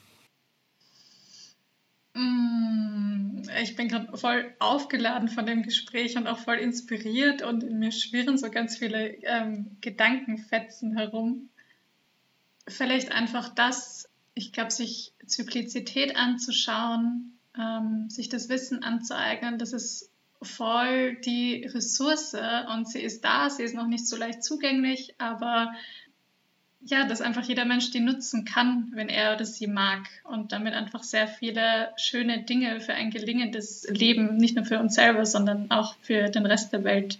Mm, ich bin gerade voll aufgeladen von dem Gespräch und auch voll inspiriert und in mir schwirren so ganz viele ähm, Gedankenfetzen herum. Vielleicht einfach das, ich glaube, sich Zyklizität anzuschauen, ähm, sich das Wissen anzueignen, das ist voll die Ressource und sie ist da, sie ist noch nicht so leicht zugänglich, aber ja, dass einfach jeder Mensch die nutzen kann, wenn er oder sie mag und damit einfach sehr viele schöne Dinge für ein gelingendes Leben, nicht nur für uns selber, sondern auch für den Rest der Welt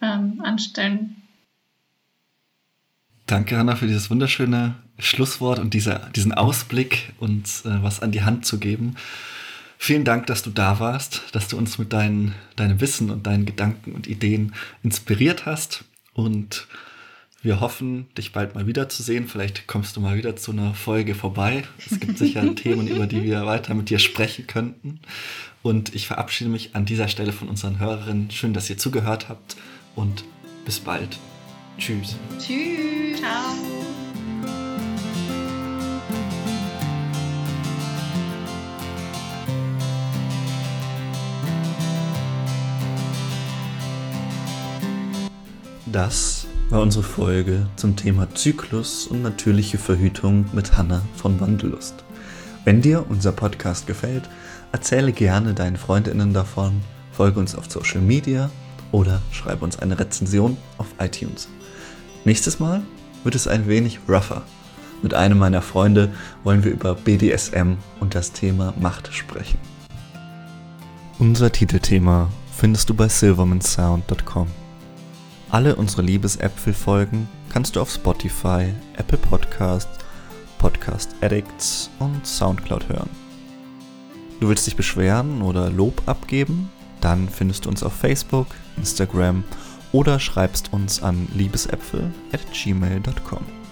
ähm, anstellen. Danke, Hanna, für dieses wunderschöne Schlusswort und dieser, diesen Ausblick, uns äh, was an die Hand zu geben. Vielen Dank, dass du da warst, dass du uns mit deinen, deinem Wissen und deinen Gedanken und Ideen inspiriert hast und Wir hoffen, dich bald mal wiederzusehen. Vielleicht kommst du mal wieder zu einer Folge vorbei. Es gibt sicher Themen, über die wir weiter mit dir sprechen könnten. Und ich verabschiede mich an dieser Stelle von unseren Hörerinnen. Schön, dass ihr zugehört habt und bis bald. Tschüss. Tschüss. Ciao. Das war unsere Folge zum Thema Zyklus und natürliche Verhütung mit Hanna von Wandelust. Wenn dir unser Podcast gefällt, erzähle gerne deinen Freundinnen davon, folge uns auf Social Media oder schreibe uns eine Rezension auf iTunes. Nächstes Mal wird es ein wenig rougher. Mit einem meiner Freunde wollen wir über BDSM und das Thema Macht sprechen. Unser Titelthema findest du bei silvermansound.com. Alle unsere Liebesäpfel-Folgen kannst du auf Spotify, Apple Podcasts, Podcast Addicts und Soundcloud hören. Du willst dich beschweren oder Lob abgeben? Dann findest du uns auf Facebook, Instagram oder schreibst uns an liebesäpfel at gmail.com.